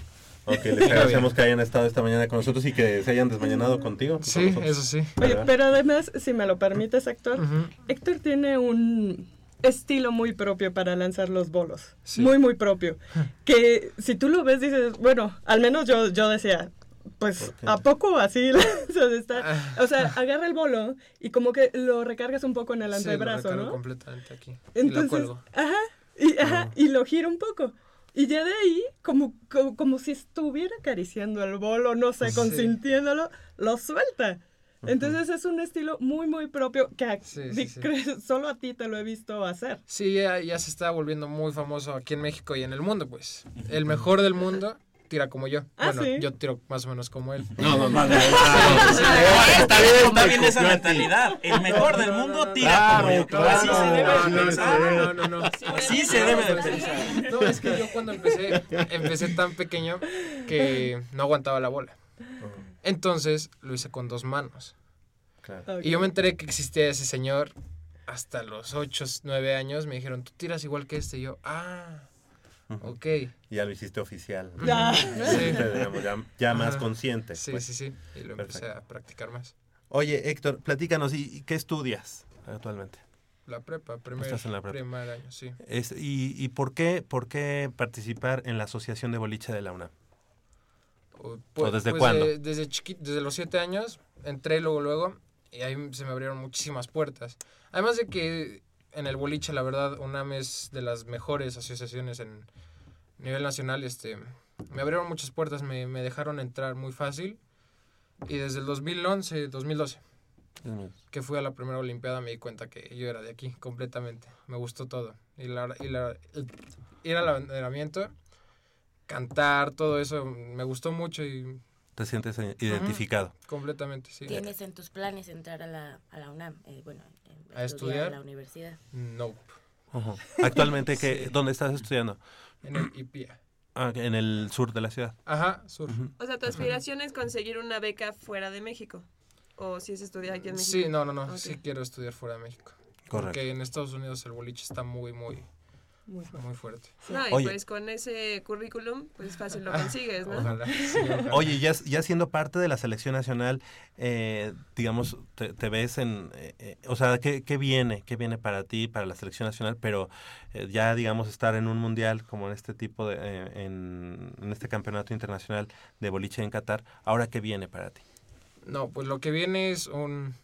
Ok, [laughs] les agradecemos que hayan estado esta mañana con nosotros y que se hayan desmañanado contigo. con Sí, eso sí. Oye, pero además, si me lo permites, Héctor, Héctor tiene un estilo muy propio para lanzar los bolos. Sí. Muy, muy propio. [laughs] Que si tú lo ves, dices, bueno, al menos yo, yo decía, pues, ¿a poco así? [laughs] esta? O sea, agarra el bolo y como que lo recargas un poco en el Sí, lo antebrazo, recargo ¿no? completamente aquí. y la Entonces, cuelgo. ajá, y, ajá, y lo gira un poco. Y ya de ahí, como, como, como si estuviera acariciando el bolo, no sé, Sí. consintiéndolo, lo suelta. Entonces es un estilo muy, muy propio que a- Sí, sí, sí. solo a ti te lo he visto hacer. Sí, ya, ya se está volviendo muy famoso aquí en México y en el mundo, pues. El mejor del mundo tira como yo. Ah, bueno, ¿sí? yo tiro más o menos como él. No, no, no, no. Sí, sí. Está bien, está bien esa mentalidad. El mejor del mundo tira como yo. Claro, Así se debe no, de no, pensar. no, no, no. Así se debe de pensar. No, es que yo cuando empecé, empecé tan pequeño que no aguantaba la bola. Entonces lo hice con dos manos. Claro. Y yo me enteré que existía ese señor hasta los 8, 9 años. Me dijeron, tú tiras igual que este. Y yo, ah, ok. Y ya lo hiciste oficial. Ah. [laughs] Ya Sí. hiciste, digamos, ya, ya más Ajá. consciente. Sí, pues. sí, sí. Y lo empecé a practicar más. Oye, Héctor, platícanos, ¿y y qué estudias actualmente? La prepa, primer, Estás en la prepa. primer año, sí. Es, y, ¿Y por qué, por qué participar en la Asociación de Boliche de la UNAM? O, ¿O desde pues, cuándo? de- desde chiqui- desde los siete años, entré luego, luego, y ahí se me abrieron muchísimas puertas. Además de que en el boliche, la verdad, UNAM es de las mejores asociaciones en nivel nacional, este, me abrieron muchas puertas, me, me dejaron entrar muy fácil, y desde el 2011, 2012, que fui a la primera Olimpiada, me di cuenta que yo era de aquí, completamente. Me gustó todo. Y, la, y la- el- ir al abanderamiento, cantar, todo eso, me gustó mucho y... ¿Te sientes identificado? Completamente, sí. ¿Tienes en tus planes entrar a la, a la UNAM? Eh, bueno, en- ¿A estudiar? a la universidad. Nope. Ujú. Actualmente, ¿qué, Sí. ¿dónde estás estudiando? En el IPIA. Ah, en el sur de la ciudad. Ajá, sur. O sea, tu aspiración es conseguir una beca fuera de México. O si es estudiar aquí en México. Sí, no, no, no. Ok. Sí quiero estudiar fuera de México. Correcto. Porque en Estados Unidos el boliche está muy, muy, Muy muy fuerte. No, y Oye. pues con ese currículum, pues fácil lo consigues, ¿no? Ojalá. sí, [laughs] ojalá. Oye, ya, ya siendo parte de la selección nacional, eh, digamos, te, te ves en, eh, eh, o sea, ¿qué, qué viene? ¿Qué viene para ti, para la selección nacional? Pero eh, ya, digamos, estar en un mundial como en este tipo de, eh, en, en este campeonato internacional de boliche en Qatar, ¿ahora qué viene para ti? No, pues lo que viene es un,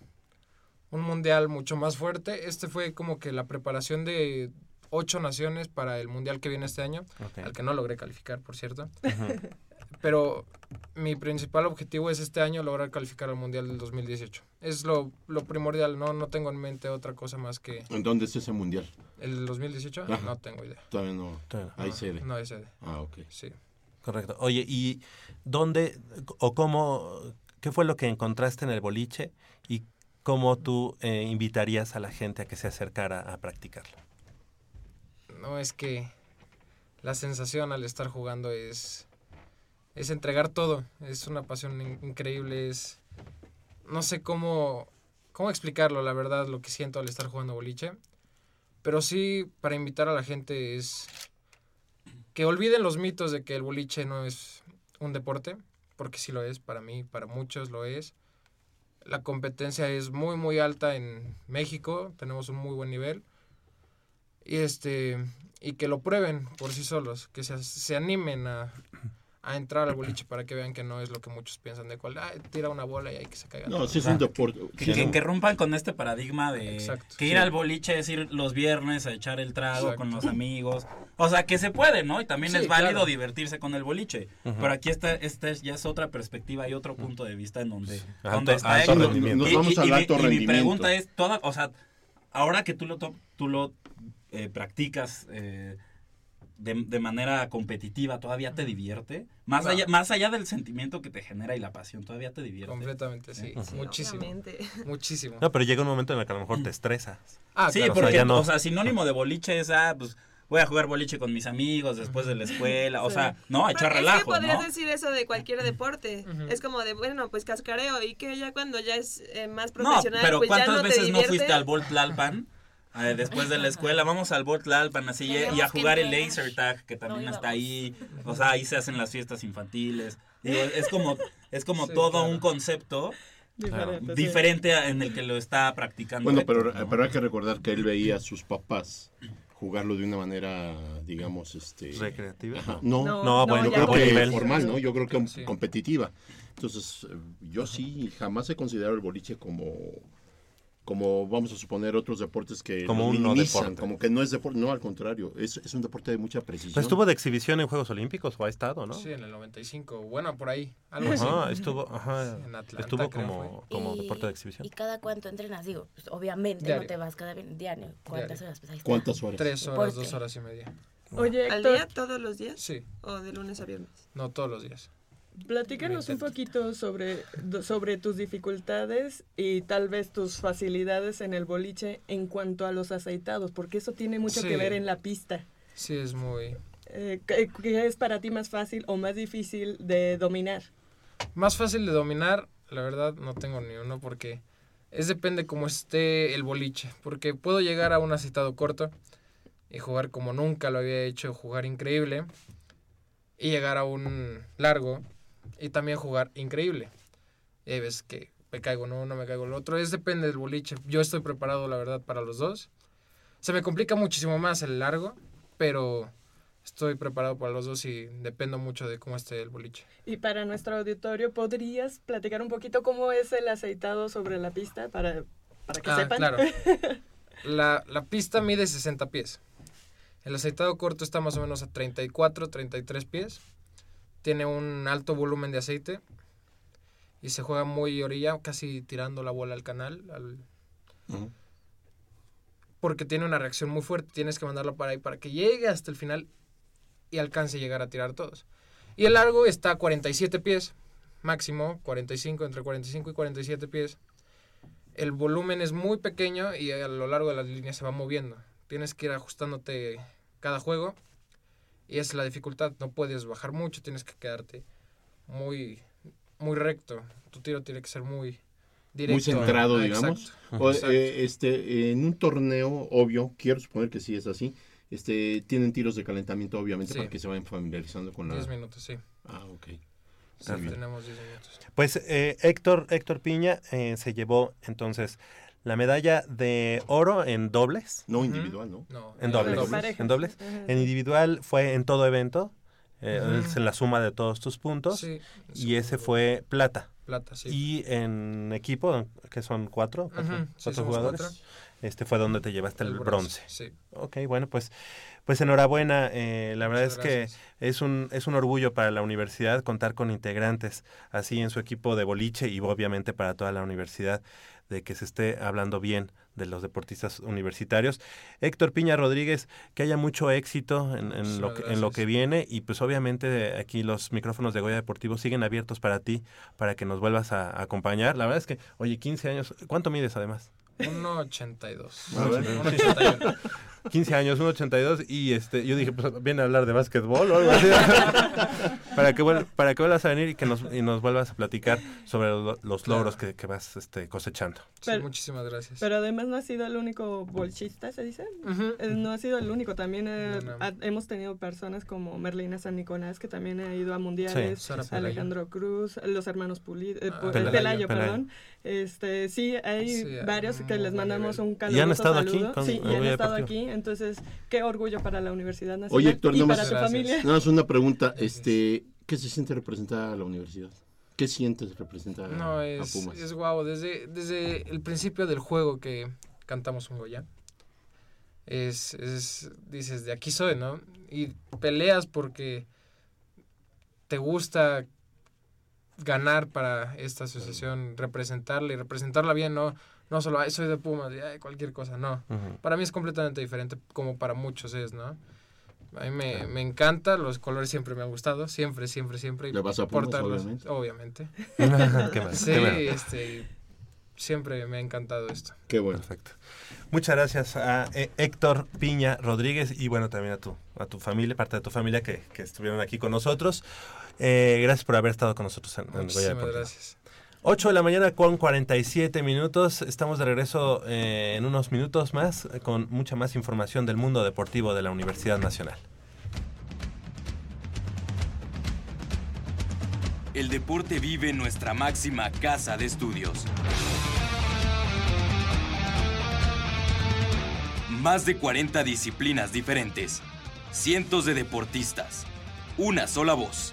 un mundial mucho más fuerte. Este fue como que la preparación de ocho naciones para el mundial que viene este año, al que no logré calificar, por cierto. [laughs] Pero mi principal objetivo es este año lograr calificar al mundial del 2018. Es lo, lo primordial, no, no tengo en mente otra cosa más que ¿En dónde es ese mundial? el 2018. Ajá. No tengo idea. Todavía no Todavía hay No, sede. No hay sede. Ah, ok. Sí. Correcto. Oye, ¿y dónde o cómo, qué fue lo que encontraste en el boliche y cómo tú eh, invitarías a la gente a que se acercara a practicarlo? No, es que la sensación al estar jugando es, es entregar todo. Es una pasión in- increíble. Es, no sé cómo, cómo explicarlo, la verdad, lo que siento al estar jugando boliche. Pero sí, para invitar a la gente es que olviden los mitos de que el boliche no es un deporte, porque sí lo es, para mí, para muchos lo es. La competencia es muy, muy alta en México, tenemos un muy buen nivel y este y que lo prueben por sí solos, que se, se animen a, a entrar al boliche para que vean que no es lo que muchos piensan de cual, "Ay, tira una bola y hay que se caiga. No, todo". sí es un deporte. Que, que- que rompan con este paradigma de Exacto. que ir Sí. al boliche es ir los viernes a echar el trago Exacto. con los amigos. O sea, que se puede, ¿no? Y también Sí, es válido claro. divertirse con el boliche. Pero aquí está, esta es- ya es otra perspectiva y otro punto de vista en donde, está alto rendimiento. Nos vamos al mi- alto y mi pregunta es, toda, o sea, ahora que tú lo, tú lo eh, practicas eh, de, de manera competitiva, ¿todavía te divierte? Más, No. allá, más allá del sentimiento que te genera y la pasión, ¿todavía te divierte? Completamente, sí. Sí, Muchísimo. obviamente. [laughs] Muchísimo. No, pero llega un momento en el que a lo mejor te estresas. Ah, sí, claro. porque, O sea, ya no- o sea, sinónimo de boliche es, ah, pues, voy a jugar boliche con mis amigos después de la escuela, o Sí. sea, no, a echar Pero relajo, Es que podrías ¿no? decir eso de cualquier deporte. Es como de, bueno, pues cascareo y que ya cuando ya es eh, más No, profesional, pero pues ya ¿cuántas no te veces no fuiste al Bolt Tlalpan? [laughs] eh, después de la escuela, vamos al Bolt Tlalpan así y- y a jugar el laser tag que también No está ahí. O sea, ahí se hacen las fiestas infantiles. Digo, es como es como Sí, todo claro. un concepto Diferente, en el que lo está practicando. Bueno, pero, ¿no? pero hay que recordar que él veía a sus papás jugarlo de una manera, digamos, este... ¿Recreativa? Ajá. No. No, No, bueno, creo que nivel. formal, ¿no? Yo creo que Sí. competitiva. Entonces, eh, yo sí jamás he considerado el boliche como como vamos a suponer otros deportes que Como un no deporte. como que no es deporte, no al contrario, es, es un deporte de mucha precisión. Pues estuvo de exhibición en Juegos Olímpicos o ha estado, ¿no? Sí, en el 95. Bueno, por ahí. Algo así. Ajá, estuvo, ajá, Sí, en Atlanta, estuvo creo como, como Y- deporte de exhibición. ¿Y cada cuánto entrenas? Digo, pues, obviamente Diario. no te vas cada diario. ¿Cuántas Diario. horas? Pues ahí está. ¿Cuántas horas? Tres horas, ¿Por dos horas y media. Oye, ¿Al día todos los días? Sí. ¿O de lunes a viernes? No todos los días. Platícanos un poquito sobre, sobre tus dificultades y tal vez tus facilidades en el boliche en cuanto a los aceitados, porque eso tiene mucho Sí. que ver en la pista. Sí, es muy... Eh, ¿qué, qué es para ti más fácil o más difícil de dominar? Más fácil de dominar, la verdad, no tengo ni uno porque es depende cómo esté el boliche. Porque puedo llegar a un aceitado corto y jugar como nunca lo había hecho, jugar increíble. Y llegar a un largo y también jugar increíble. Y hay veces que me caigo en uno, me caigo en el otro. Es depende del boliche. Yo estoy preparado, la verdad, para los dos. Se me complica muchísimo más el largo, pero estoy preparado para los dos y dependo mucho de cómo esté el boliche. Y para nuestro auditorio, ¿podrías platicar un poquito cómo es el aceitado sobre la pista para, para que Ah, sepan? claro. [laughs] La, la pista mide 60 pies. El aceitado corto está más o menos a 34, 33 pies. Tiene un alto volumen de aceite. Y se juega muy orilla, casi tirando la bola al canal. al-. Porque tiene una reacción muy fuerte. Tienes que mandarlo para ahí para que llegue hasta el final y alcance a llegar a tirar todos. Y el largo está a 47 pies, máximo 45, entre 45 y 47 pies. El volumen es muy pequeño y a lo largo de las líneas se va moviendo. Tienes que ir ajustándote cada juego y esa es la dificultad. No puedes bajar mucho, tienes que quedarte muy, muy recto. Tu tiro tiene que ser muy directo. Muy centrado, Ah, digamos. exacto. O, Exacto. eh, este, en un torneo, obvio, quiero suponer que sí es así, este, tienen tiros de calentamiento, obviamente, Sí. para que se vayan familiarizando con la... 10 minutos, sí. Ah, ok. Sí, tenemos 10 minutos. Pues eh, Héctor, Héctor Piña eh, se llevó entonces la medalla de oro en dobles. No individual, ¿no? No, En dobles. En dobles. En individual fue en todo evento. eh, es en la suma de todos tus puntos. Sí, y ese fue plata. Plata, sí. Y en equipo, que son cuatro, cuatro, sí, jugadores, cuatro. este fue donde te llevaste el, El bronce. bronce, sí. Ok, bueno, pues, pues enhorabuena. eh, la verdad Muchas es que es un, es un orgullo para la universidad contar con integrantes así en su equipo de boliche y obviamente para toda la universidad de que se esté hablando bien de los deportistas universitarios. Héctor Piña Rodríguez, que haya mucho éxito en, en lo, que, en lo que viene y pues obviamente aquí los micrófonos de Goya Deportivo siguen abiertos para ti, para que nos vuelvas a, a acompañar. La verdad es que, oye, 15 años, ¿cuánto mides además? 1.82. A ver. 1.81. 15 años, 1.82 y este yo dije, pues viene a hablar de básquetbol o algo así. [laughs] para que vuel- para que vuelvas a venir y que nos y nos vuelvas a platicar sobre lo- los Claro. logros que, que vas este cosechando. Sí, Pero- muchísimas gracias. Pero además no ha sido el único bolchista, ¿se dice? Eh, No ha sido el único, también eh, No, no. ha- hemos tenido personas como Merlina San Nicolás, que también ha ido a mundiales, Sí, Sara Pelayo. Alejandro Cruz, los hermanos Pulido, eh, Ah, Pu- Pelayo, Pelayo, Pelayo. perdón. Este, sí, hay Sí, varios que muy les mandamos un caluroso Y han estado aquí saludo. con- sí, y han estado aquí, entonces qué orgullo para la Universidad Nacional Oye, Héctor, y nada para más- tu Gracias. familia. Nada más una pregunta, este, ¿Qué se siente representar a la universidad? ¿Qué sientes representar No, a es, Pumas? es guau. Desde, desde el principio del juego que cantamos un Goya, es, es, dices, de aquí soy, ¿no? Y peleas porque te gusta ganar para esta asociación, representarla y representarla bien, no, no solo, ay, soy de Pumas, y ay, cualquier cosa, no. Para mí es completamente diferente, como para muchos es, ¿no? A mí me, me encanta, los colores siempre me han gustado, siempre, siempre, siempre. y ¿Le vas a Pumas, obviamente? obviamente. [laughs] Qué mal, sí, qué este, siempre me ha encantado esto. Qué bueno. Perfecto. Muchas gracias a eh, Héctor Piña Rodríguez y bueno, también a tu, a tu familia, parte de tu familia que, que estuvieron aquí con nosotros. Eh, gracias por haber estado con nosotros en, en Goya Muchísimas gracias. 8 de la mañana con 47 minutos. Estamos de regreso eh, en unos minutos más con mucha más información del mundo deportivo de la Universidad Nacional. El deporte vive en nuestra máxima casa de estudios. Más de 40 disciplinas diferentes, cientos de deportistas, una sola voz.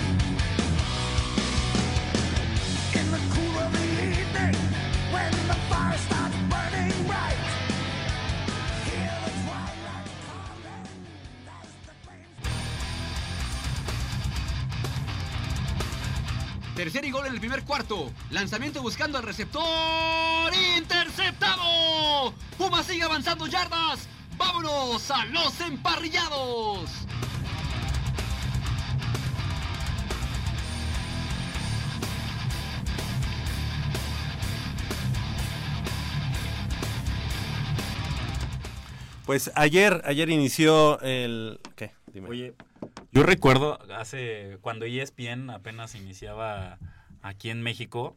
Tercer y gol en el primer cuarto. Lanzamiento buscando al receptor. ¡Interceptado! Puma sigue avanzando yardas. ¡Vámonos a los emparrillados! Pues ayer, ayer inició el... ¿Qué? Dime. Oye, yo recuerdo hace cuando ESPN apenas iniciaba aquí en México,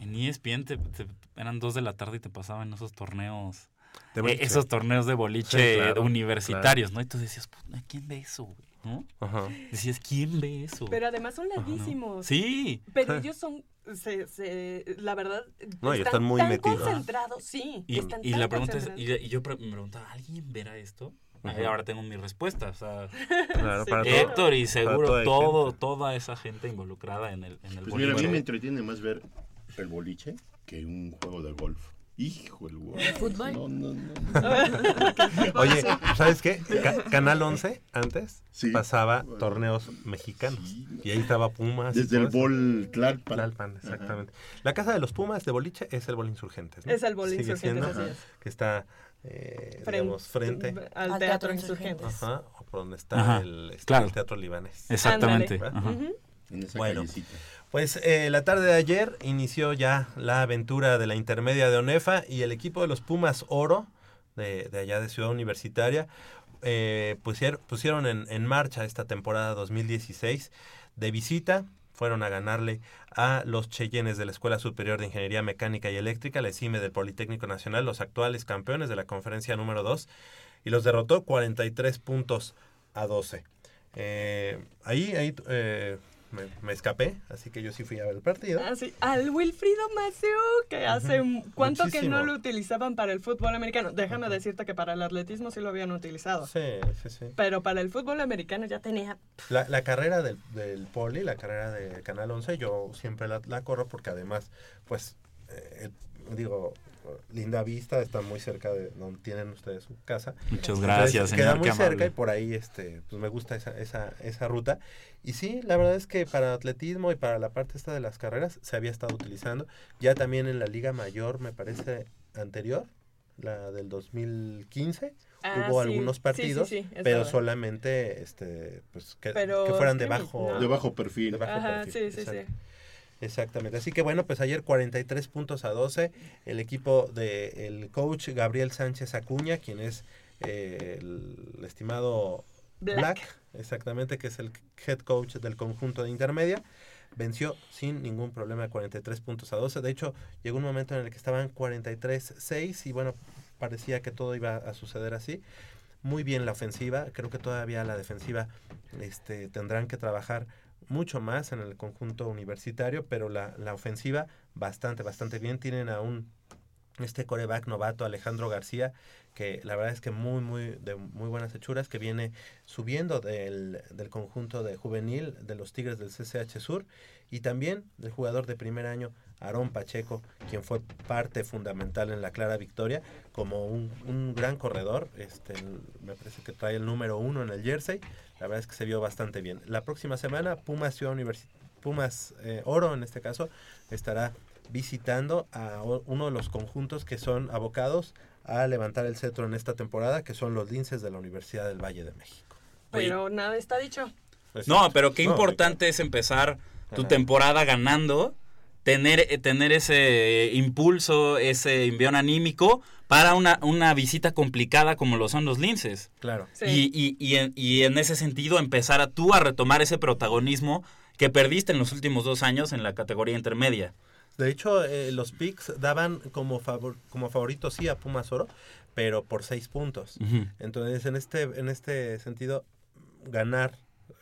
en ESPN te- te- eran dos de la tarde y te pasaban esos torneos, De eh, boliche. esos torneos de boliche Sí, claro, universitarios, claro. ¿no? Y tú decías, "Puta, ¿quién ve eso, güey? ¿No? Ajá. Decías, ¿quién ve eso? Pero además son Ajá, ¿no? larguísimos. Sí. Pero ellos son, se, se- la verdad, No, y están, están muy tan metidos. concentrados, sí. Y, están y tan la pregunta es, y, y yo pre- me preguntaba, ¿alguien verá esto? Ahí ahora tengo mi respuesta, o sea, Claro, para todo- Héctor y para seguro toda todo, toda esa gente involucrada en el, en el Pues mira, a mí me entretiene más ver el boliche que un juego de golf. Hijo, el golf. ¿Fútbol? No, no, no. [laughs] Oye, ¿sabes qué? Ca- Canal 11 antes Sí. pasaba torneos mexicanos. Y ahí estaba Pumas. Desde el bol Tlalpan. Tlalpan, exactamente. La casa de los Pumas de boliche es el Bol Insurgentes. ¿no? Es el Bol Sigue Insurgentes, siendo, así es. Que está, eh, Frente- digamos, frente al Teatro Insurgentes. Ajá, o por donde está Ajá, el, este, claro. el Teatro Libanés. Exactamente. En esa Bueno, callecita. pues eh, la tarde de ayer inició ya la aventura de la intermedia de ONEFA y el equipo de los Pumas Oro, de, de allá de Ciudad Universitaria, eh, pusier- pusieron en, en marcha esta temporada 2016 de visita. Fueron a ganarle a los Cheyennes de la Escuela Superior de Ingeniería Mecánica y Eléctrica, la ESIME del Politécnico Nacional, los actuales campeones de la conferencia número 2, y los derrotó 43 puntos a 12. Eh, ahí ahí eh, me, me escapé, así que yo sí fui a ver el partido. Ah, sí. Al Wilfrido Maceo, que hace un- cuánto que no lo utilizaban para el fútbol americano. Déjame decirte que para el atletismo sí lo habían utilizado. Sí, sí, sí. Pero para el fútbol americano ya tenía... La, la carrera del, del Poli, la carrera de Canal 11, yo siempre la, la corro porque además, pues, eh, digo, linda vista, está muy cerca de donde tienen ustedes su casa. Muchas Entonces, gracias, Queda muy cerca amable. y por ahí, este, pues me gusta esa, esa, esa ruta. Y sí, la verdad es que para atletismo y para la parte esta de las carreras se había estado utilizando. Ya también en la Liga Mayor, me parece, anterior, la del 2015. Ah, hubo sí, algunos sí, sí, partidos, sí, pero solamente este pues que, Pero que fueran de bajo ¿no? De bajo perfil. de bajo Ajá, perfil, sí, sí, exacto. sí. Exactamente. Así que bueno, pues ayer 43 puntos a 12. El equipo del coach Gabriel Sánchez Acuña, quien es eh, el estimado Black. Black. exactamente, que es el head coach del conjunto de intermedia, venció sin ningún problema 43 puntos a 12. De hecho, llegó un momento en el que estaban 43-6 y bueno, parecía que todo iba a suceder así. Muy bien la ofensiva, creo que todavía la defensiva este, tendrán que trabajar mucho más en el conjunto universitario, pero la, la ofensiva bastante, bastante bien. Tienen a un este coreback novato Alejandro García, que la verdad es que muy, muy, de muy buenas hechuras, que viene subiendo del, del conjunto de juvenil de los Tigres del CCH Sur, y también del jugador de primer año, Aarón Pacheco, quien fue parte fundamental en la clara victoria, como un, un gran corredor, este, me parece que trae el número uno en el jersey, la verdad es que se vio bastante bien. La próxima semana, Pumas Ciudad Universi- Pumas eh, Oro, en este caso, estará visitando a uno de los conjuntos que son abocados a levantar el cetro en esta temporada, que son los linces de la Universidad del Valle de México. Pero nada está dicho. No, pero qué No, importante es empezar tu Ajá. temporada ganando, tener, eh, tener ese eh, impulso, ese envión anímico para una, una visita complicada como lo son los linces. Claro. Y, y, y, en, y en ese sentido empezar a tú a retomar ese protagonismo que perdiste en los últimos dos años en la categoría intermedia. De hecho, eh, los picks daban como, favor, como favorito sí a Pumas Oro, pero por seis puntos. Entonces, en este, en este sentido, ganar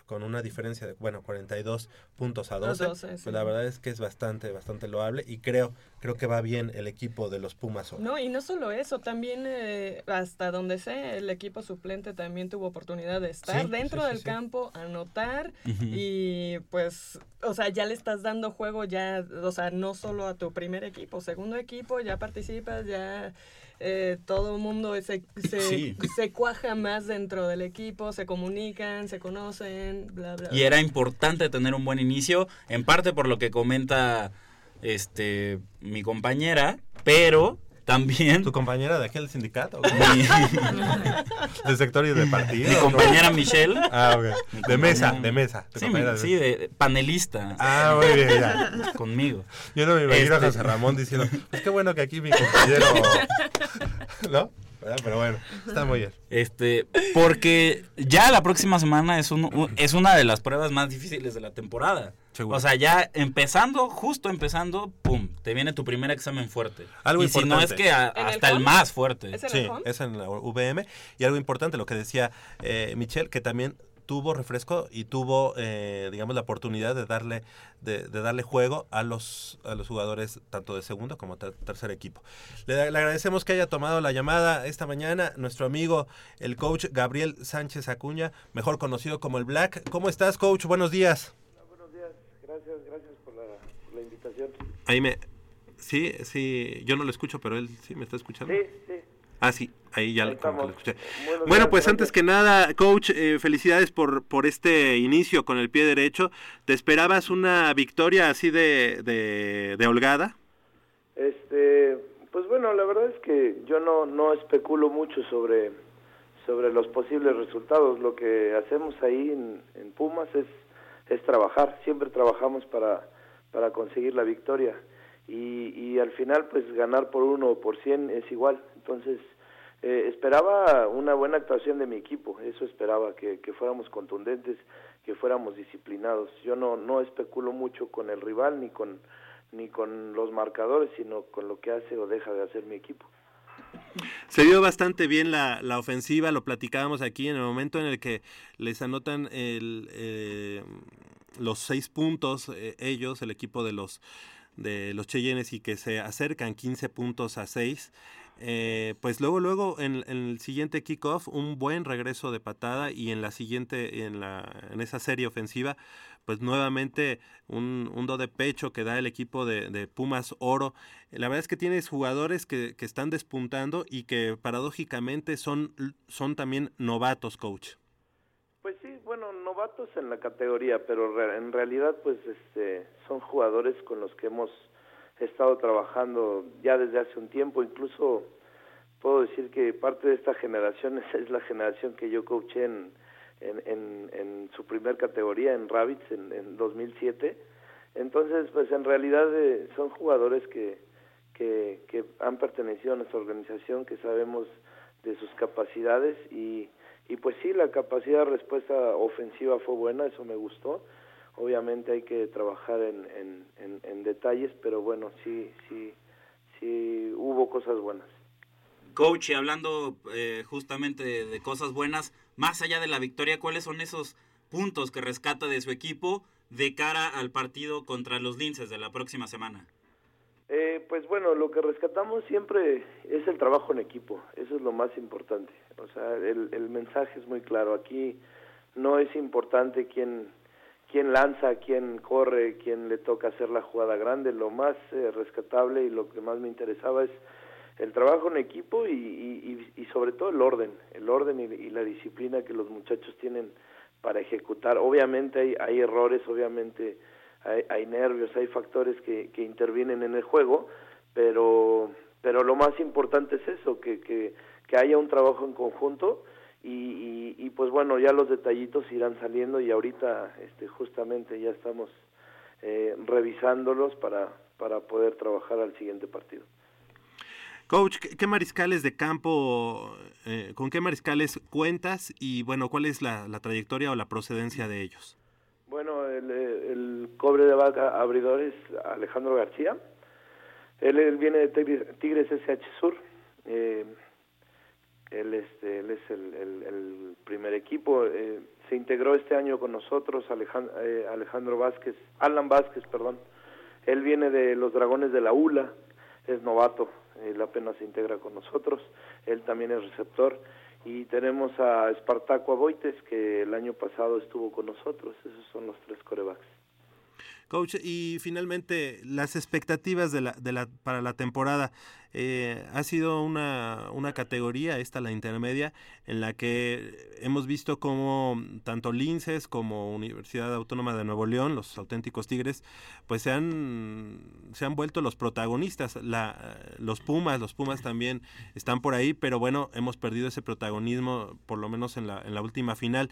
con una diferencia de, bueno, 42 puntos a A 12, 12, pues sí. la verdad es que es bastante, bastante loable y creo, creo que va bien el equipo de los Pumas Oro. No, y no solo eso, también eh, hasta donde sé, el equipo suplente también tuvo oportunidad de estar Sí, dentro sí, sí, del sí. campo, anotar y pues, o sea, ya le estás dando juego ya, o sea, no solo a tu primer equipo, segundo equipo, ya participas, ya eh, todo el mundo se, se, Sí. se cuaja más dentro del equipo, se comunican, se conocen, bla, bla. Y bla. era importante tener un buen inicio, en parte por lo que comenta este mi compañera, pero también ¿Tu compañera de aquel sindicato? [laughs] [laughs] ¿De sector y de partido? Mi compañera Michelle. Ah, ok. De mesa, de mesa. Sí, sí, de, de panelista. Ah, muy bien, ya. Conmigo. Yo no me imagino a Este- José Ramón diciendo, pues qué bueno que aquí mi compañero... [laughs] ¿No? ¿Verdad? Pero bueno, está muy bien. Este, porque ya la próxima semana es un, un- es una de las pruebas más difíciles de la temporada. Seguro. O sea, ya empezando, justo empezando, pum, te viene tu primer examen fuerte. Algo y si no es que a- ¿En el hasta el más fuerte. ¿Es en Sí, el home? es en la VM. Y algo importante, lo que decía eh, Michelle, que también tuvo refresco y tuvo, eh, digamos, la oportunidad de darle, de, de darle juego a los, a los jugadores tanto de segundo como ter- tercer equipo. Le, le agradecemos que haya tomado la llamada esta mañana nuestro amigo, el coach Gabriel Sánchez Acuña, mejor conocido como el Black. ¿Cómo estás, coach? Buenos días. Buenos días, gracias, gracias por la, por la invitación. Ahí me... Sí, sí, yo no lo escucho, pero él sí me está escuchando. Sí, sí. Ah, sí, ahí ya Ahí lo, como que lo estamos. escuché. Bueno, pues antes que nada, coach, eh, felicidades por, por este inicio con el pie derecho. ¿Te esperabas una victoria así de, de, de holgada? Este, pues bueno, la verdad es que yo no, no especulo mucho sobre, sobre los posibles resultados. Lo que hacemos ahí en, en Pumas es, es trabajar. Siempre trabajamos para, para conseguir la victoria. Y, y al final, pues ganar por uno o por cien es igual. Entonces, eh, esperaba una buena actuación de mi equipo. Eso esperaba, que, fuéramos contundentes, que fuéramos disciplinados. Yo no, no especulo mucho con el rival ni con ni con los marcadores, sino con lo que hace o deja de hacer mi equipo. Se vio bastante bien la, la ofensiva, lo platicábamos aquí en el momento en el que les anotan el, eh, los seis puntos eh, ellos, el equipo de los de los Cheyennes y que se acercan 15 puntos a 6. Eh, pues luego, luego en, el siguiente kickoff, un buen regreso de patada y en la siguiente, en, la, en esa serie ofensiva, pues nuevamente un, un do de pecho que da el equipo de, de Pumas Oro. La verdad es que tienes jugadores que, que están despuntando y que paradójicamente son, son también novatos, coach. Pues sí, bueno, novatos en la categoría, pero en realidad pues este son jugadores con los que hemos estado trabajando ya desde hace un tiempo, incluso puedo decir que parte de esta generación [laughs] es, es la generación que yo coaché en, en, en, en su primer categoría, en Rabbits, en, en 2007. Entonces, pues en realidad eh, son jugadores que, que, que han pertenecido a nuestra organización, que sabemos de sus capacidades y, y pues sí, la capacidad de respuesta ofensiva fue buena, eso me gustó. Obviamente hay que trabajar en, en, en, en detalles, pero bueno, sí, sí, sí hubo cosas buenas. Coach, y hablando eh, justamente de, de cosas buenas, más allá de la victoria, ¿cuáles son esos puntos que rescata de su equipo de cara al partido contra los Linces de la próxima semana? Eh, pues bueno, lo que rescatamos siempre es el trabajo en equipo, eso es lo más importante. O sea, el, el mensaje es muy claro. Aquí no es importante quién, quién lanza, quién corre, quién le toca hacer la jugada grande. Lo más eh, rescatable y lo que más me interesaba es el trabajo en equipo y, y, y, sobre todo el orden, el orden y, la disciplina que los muchachos tienen para ejecutar. Obviamente hay, hay errores, obviamente hay, hay nervios, hay factores que, intervienen en el juego, pero pero lo más importante es eso, que, que haya un trabajo en conjunto y, y, y, pues bueno, ya los detallitos irán saliendo y ahorita este, justamente ya estamos eh, revisándolos para, para poder trabajar al siguiente partido. Coach, ¿qué mariscales de campo, eh, con qué mariscales cuentas y bueno, cuál es la, la, trayectoria o la procedencia de ellos? Bueno, el, el cobre de vaca abridor es Alejandro García. Él, él viene de Tigres SH Sur. Eh, él, este, él es el, el, el primer equipo. Eh, se integró este año con nosotros Alejandro, eh, Alejandro Vázquez, Alan Vázquez, perdón. Él viene de los Dragones de la ULA, es novato, él apenas se integra con nosotros, él también es receptor. Y tenemos a Espartaco Aboites, que el año pasado estuvo con nosotros, esos son los tres corebacks. Coach, y finalmente las expectativas de la, de la, para la temporada. Eh, ha sido una, una categoría, esta la intermedia, en la que hemos visto como tanto Linces como Universidad Autónoma de Nuevo León, los auténticos Tigres, pues se han, se han vuelto los protagonistas. La, los Pumas, los Pumas también están por ahí, pero bueno, hemos perdido ese protagonismo, por lo menos en la, en la última final.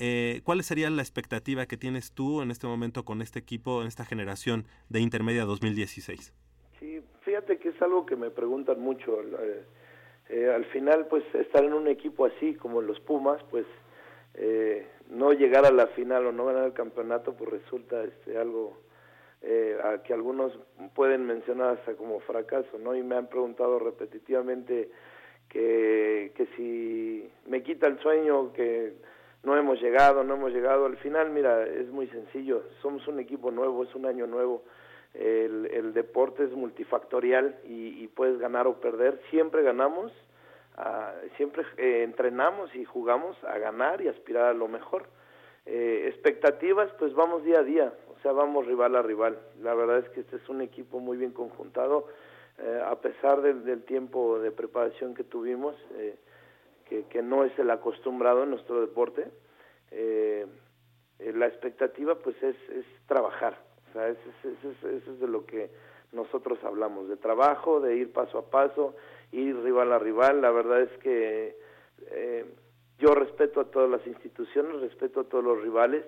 Eh, ¿Cuál sería la expectativa que tienes tú en este momento con este equipo, en esta generación de Intermedia 2016? Sí, fíjate que es algo que me preguntan mucho. Eh, eh, al final, pues estar en un equipo así como los Pumas, pues eh, no llegar a la final o no ganar el campeonato, pues resulta este algo a que algunos pueden mencionar hasta como fracaso, ¿no? Y me han preguntado repetitivamente que, que si me quita el sueño, que no hemos llegado, no hemos llegado. Al final, mira, es muy sencillo. Somos un equipo nuevo, es un año nuevo. El, el deporte es multifactorial y, puedes ganar o perder. Siempre ganamos, uh, siempre eh, entrenamos y jugamos a ganar y aspirar a lo mejor. Eh, expectativas, pues vamos día a día, o sea, vamos rival a rival. La verdad es que este es un equipo muy bien conjuntado, eh, a pesar del, del, tiempo de preparación que tuvimos. Eh, que, que no es el acostumbrado en nuestro deporte, eh, la expectativa pues es, es trabajar, o sea, eso es, es, es, es de lo que nosotros hablamos, de trabajo, de ir paso a paso, ir rival a rival, la verdad es que eh, yo respeto a todas las instituciones, respeto a todos los rivales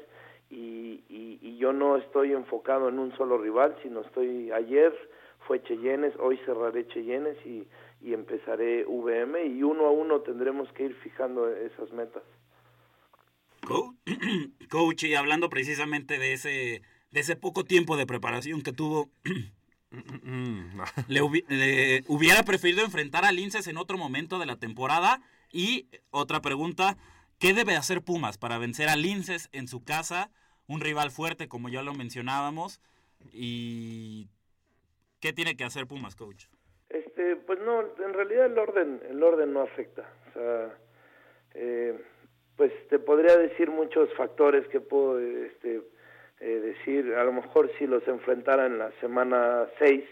y, y, y yo no estoy enfocado en un solo rival, sino estoy ayer fue Cheyennes, hoy cerraré Cheyennes y, y empezaré VM y uno a uno tendremos que ir fijando esas metas. [clears throat] Coach, y hablando precisamente de ese, de ese poco tiempo de preparación que tuvo, [clears throat] ¿le, hubi ¿le, hubiera preferido enfrentar a Linces en otro momento de la temporada? Y otra pregunta, ¿qué debe hacer Pumas para vencer a Linces en su casa? Un rival fuerte, como ya lo mencionábamos, y ¿qué tiene que hacer Pumas, coach? Este, pues no, en realidad el orden, el orden no afecta. O sea, eh, pues te podría decir muchos factores que puedo este, eh, decir. A lo mejor si los enfrentara en la semana 6,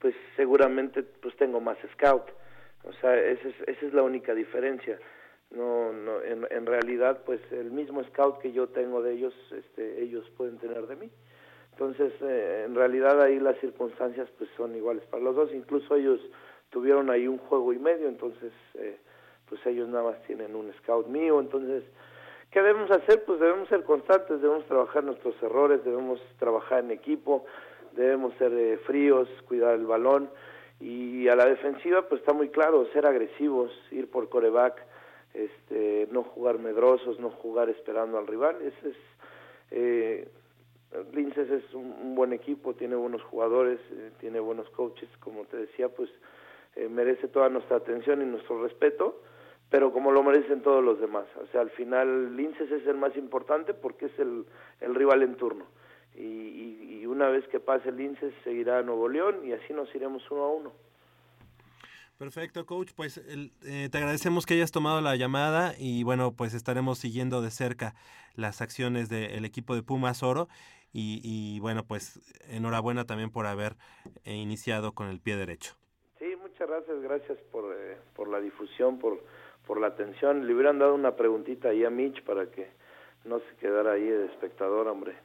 pues seguramente pues tengo más scout. O sea, esa es, esa es la única diferencia. No, no, en, en realidad, pues el mismo scout que yo tengo de ellos, este, ellos pueden tener de mí. Entonces, eh, en realidad ahí las circunstancias pues son iguales para los dos. Incluso ellos tuvieron ahí un juego y medio, entonces eh, pues ellos nada más tienen un scout mío. Entonces, ¿qué debemos hacer? Pues debemos ser constantes, debemos trabajar nuestros errores, debemos trabajar en equipo, debemos ser eh, fríos, cuidar el balón. Y a la defensiva pues está muy claro, ser agresivos, ir por coreback, este, no jugar medrosos, no jugar esperando al rival. Ese es... Eh, Linces es un, un buen equipo, tiene buenos jugadores, eh, tiene buenos coaches, como te decía, pues eh, merece toda nuestra atención y nuestro respeto, pero como lo merecen todos los demás. O sea, al final Linces es el más importante porque es el, el rival en turno. Y, y, y una vez que pase Linces seguirá Nuevo León y así nos iremos uno a uno. Perfecto, coach. Pues el, eh, te agradecemos que hayas tomado la llamada y bueno, pues estaremos siguiendo de cerca las acciones del equipo de Pumas Oro y, bueno, pues enhorabuena también por haber eh, iniciado con el pie derecho. Sí, muchas gracias, gracias por, eh, por la difusión, por, por la atención. Le hubieran dado una preguntita ahí a Mitch para que no se quedara ahí de espectador, hombre.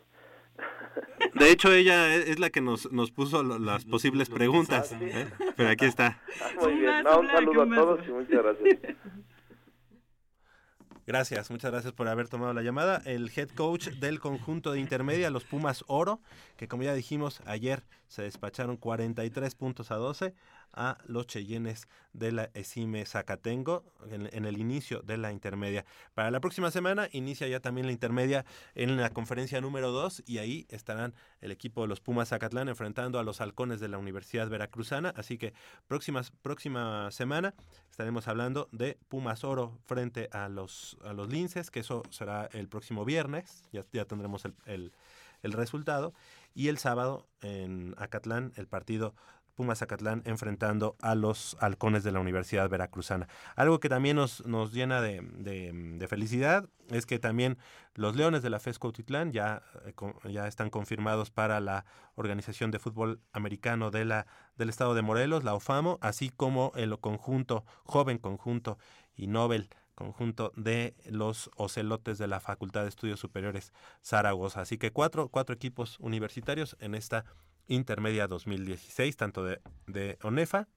De hecho, ella es la que nos, nos puso lo, las posibles preguntas. ¿eh? Pero aquí está. Muy bien, no, un saludo a todos y muchas gracias. Gracias, muchas gracias por haber tomado la llamada. El head coach del conjunto de intermedia, los Pumas Oro, que como ya dijimos, ayer se despacharon 43 puntos a 12 a los Cheyennes de la Esime Zacatengo en, el inicio de la intermedia. Para la próxima semana inicia ya también la intermedia en la conferencia número 2 y ahí estarán el equipo de los Pumas Zacatlán enfrentando a los halcones de la Universidad Veracruzana. Así que próximas, próxima semana estaremos hablando de Pumas Oro frente a los, a los Linces, que eso será el próximo viernes, ya, ya tendremos el, el, el resultado. Y el sábado en Acatlán el partido Pumas Zacatlán enfrentando a los halcones de la Universidad Veracruzana. Algo que también nos, nos llena de, de, felicidad es que también los Leones de la FES Cuautitlán ya, ya están confirmados para la Organización de Fútbol Americano de la, del Estado de Morelos, la OFAMO, así como el conjunto, joven conjunto y Nobel conjunto de los ocelotes de la Facultad de Estudios Superiores Zaragoza. Así que cuatro, cuatro equipos universitarios en esta intermedia 2016, tanto de, de ONEFA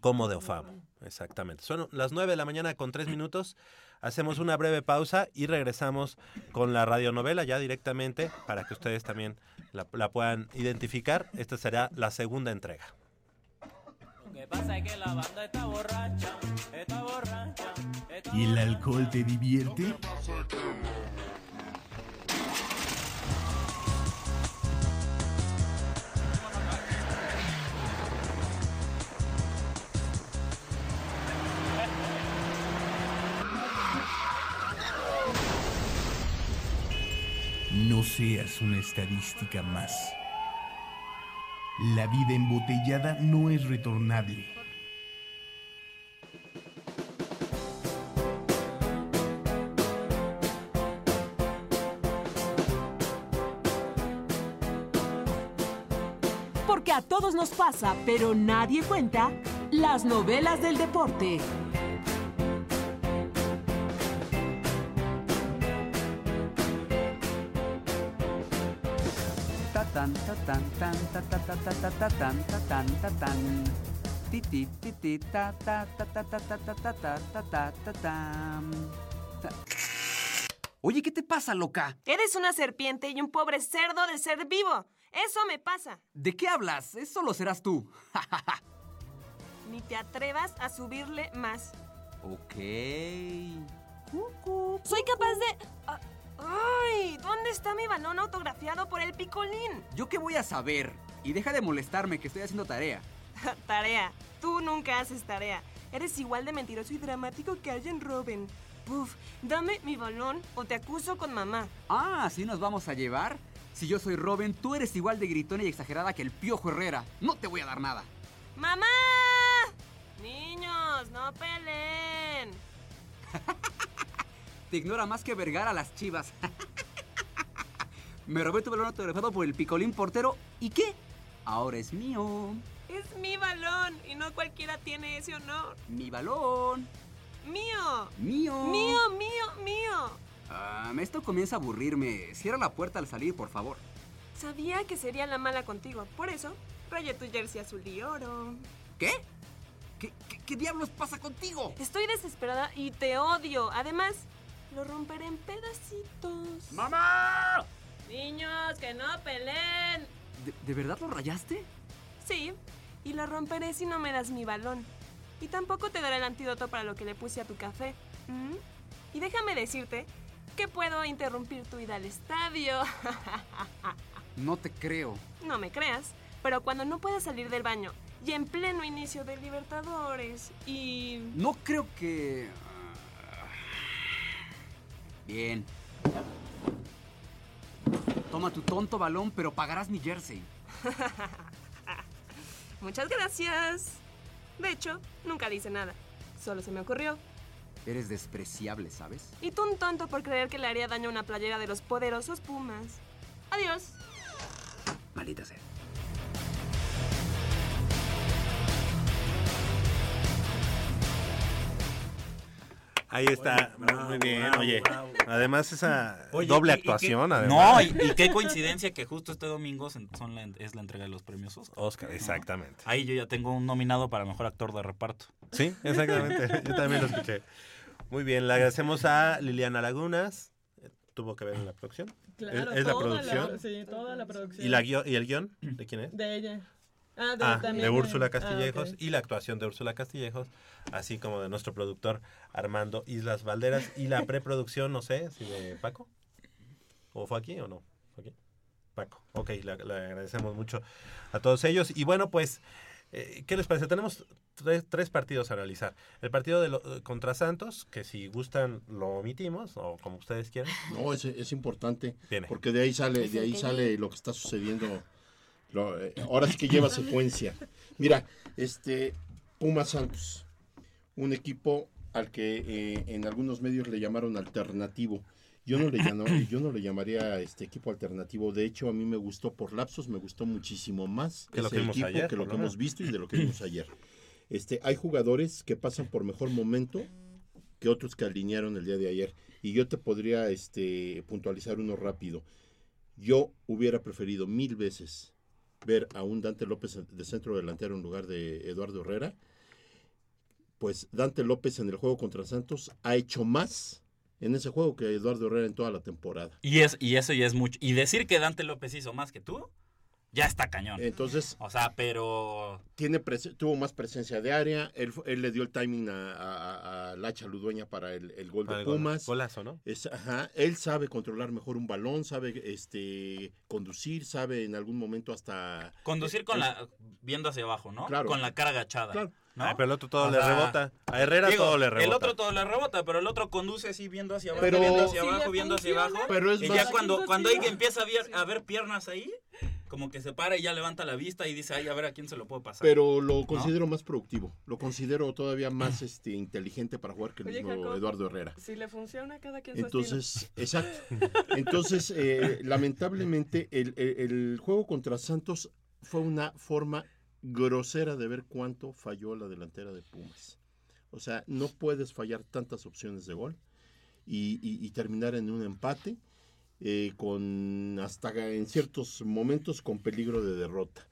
como de OFAMO. Exactamente. Son las 9 de la mañana con 3 minutos. Hacemos una breve pausa y regresamos con la radionovela ya directamente para que ustedes también la, la puedan identificar. Esta será la segunda entrega. Lo que pasa es que la banda está borracha, está borracha. Está ¿Y el alcohol te divierte? No seas una estadística más. La vida embotellada no es retornable. Porque a todos nos pasa, pero nadie cuenta, las novelas del deporte. Tan ta tan tan ta ta ta ta ta ta tan ta tan ta tan ti ti ti ti ta ta ta ta ta ta ta ta ta ta ta ta tam Oye, ¿qué te pasa, loca? Eres una serpiente y un pobre cerdo de ser vivo. Eso me pasa. ¿De qué hablas? Eso lo serás tú. Ni te atrevas a subirle más. Ok. Soy capaz de... ¡Ay! ¿Dónde está mi balón autografiado por el picolín? ¿Yo qué voy a saber? Y deja de molestarme que estoy haciendo tarea. [laughs] tarea. Tú nunca haces tarea. Eres igual de mentiroso y dramático que Arjen Robin. Puf, dame mi balón o te acuso con mamá. Ah, ¿así nos vamos a llevar? Si yo soy Robin, tú eres igual de gritona y exagerada que el Piojo Herrera. No te voy a dar nada. ¡Mamá! Niños, no peleen. [laughs] Te ignora más que Vergara a las chivas. [laughs] Me robé tu balón autografado por el picolín portero. ¿Y qué? Ahora es mío. Es mi balón y no cualquiera tiene ese honor. Mi balón. Mío. Mío. Mío, mío, mío. Um, esto comienza a aburrirme. Cierra la puerta al salir, por favor. Sabía que sería la mala contigo. Por eso, rayé tu jersey azul y oro. ¿Qué? ¿Qué, qué, qué diablos pasa contigo? Estoy desesperada y te odio. Además, lo romperé en pedacitos. ¡Mamá! Niños, que no peleen. ¿De, ¿De, verdad lo rayaste? Sí, y lo romperé si no me das mi balón. Y tampoco te daré el antídoto para lo que le puse a tu café. ¿Mm? Y déjame decirte que puedo interrumpir tu ida al estadio. [laughs] No te creo. no me creas, pero cuando no puedas salir del baño y en pleno inicio de Libertadores y... No creo que... Bien. Toma tu tonto balón, pero pagarás mi jersey. [laughs] Muchas gracias. De hecho, nunca dice nada. Solo se me ocurrió. Eres despreciable, ¿sabes? Y tú un tonto por creer que le haría daño a una playera de los poderosos Pumas. Adiós. Maldita sea. Ahí está, muy bien, oye. Además esa Oye, doble y- y qué- actuación, No, y, y qué [laughs] coincidencia que justo este domingo son la- es la entrega de los premios Oscar. Oscar, exactamente. Ahí yo ya tengo un nominado para mejor actor de reparto. Sí, exactamente. [laughs] Yo también lo escuché. Muy bien, le agradecemos a Liliana Lagunas. Tuvo que ver en la producción. Claro, es, es la producción. sí, toda la producción. ¿Y, la guio- ¿Y el guion? ¿De quién es? De ella. Ah, de, Ah, también de Úrsula ah, Castillejos y la actuación de Úrsula Castillejos, así como de nuestro productor Armando Islas Valderas y la preproducción, no sé, si de Paco. ¿O fue aquí o no? ¿Fue aquí? Paco. Ok, le, le agradecemos mucho a todos ellos. Y bueno, pues, eh, ¿qué les parece? Tenemos tres, tres partidos a analizar. El partido de lo- contra Santos, que si gustan lo omitimos, o como ustedes quieran. No, es, es importante, Viene. porque de ahí sale, de ahí sale lo que está sucediendo. Lo- eh, ahora sí que lleva secuencia. Mira, este Pumas Santos, un equipo al que eh, en algunos medios le llamaron alternativo. Yo no le llamo- yo no le llamaría este equipo alternativo. De hecho, a mí me gustó por lapsos, me gustó muchísimo más Que lo que equipo ayer, que lo que hemos visto y de lo que vimos ayer. Este, hay jugadores que pasan por mejor momento que otros que alinearon el día de ayer. Y yo te podría este, puntualizar uno rápido. Yo hubiera preferido mil veces ver a un Dante López de centro delantero en lugar de Eduardo Herrera. Pues Dante López en el juego contra Santos ha hecho más en ese juego que Eduardo Herrera en toda la temporada. Y, es, y eso ya es mucho. Y decir que Dante López hizo más que tú, ya está cañón. Entonces, O sea, pero... tiene tuvo más presencia de área, él, él le dio el timing a, a- a- Lacha Ludueña para el, el gol Para de el gol- Pumas. golazo, ¿no? Es- ajá, él sabe controlar mejor un balón, sabe este conducir, sabe en algún momento hasta Conducir con eh, la... viendo hacia abajo, ¿no? Claro. Con la cara agachada. Claro. ¿No? Ay, pero el otro todo le rebota. A Herrera digo, todo le rebota. El otro todo le rebota, pero el otro conduce así viendo hacia abajo, Pero- viendo hacia Sí abajo, viendo hacia abajo. Pero es y ya cuando, ¿A quién cuando hay que empieza a ver, a ver piernas ahí, como que se para y ya levanta la vista y dice, ay, a ver a quién se lo puedo pasar. pero lo ¿No? considero más productivo, lo considero todavía más [clears throat] este inteligente para jugar que el Oye, mismo Jacob, Eduardo Herrera. Si le funciona, cada quien su Entonces, [laughs] exacto. Entonces, eh, lamentablemente, el, el- el juego contra Santos fue una forma grosera de ver cuánto falló la delantera de Pumas. O sea, no puedes fallar tantas opciones de gol y, y- y terminar en un empate eh, con hasta en ciertos momentos con peligro de derrota.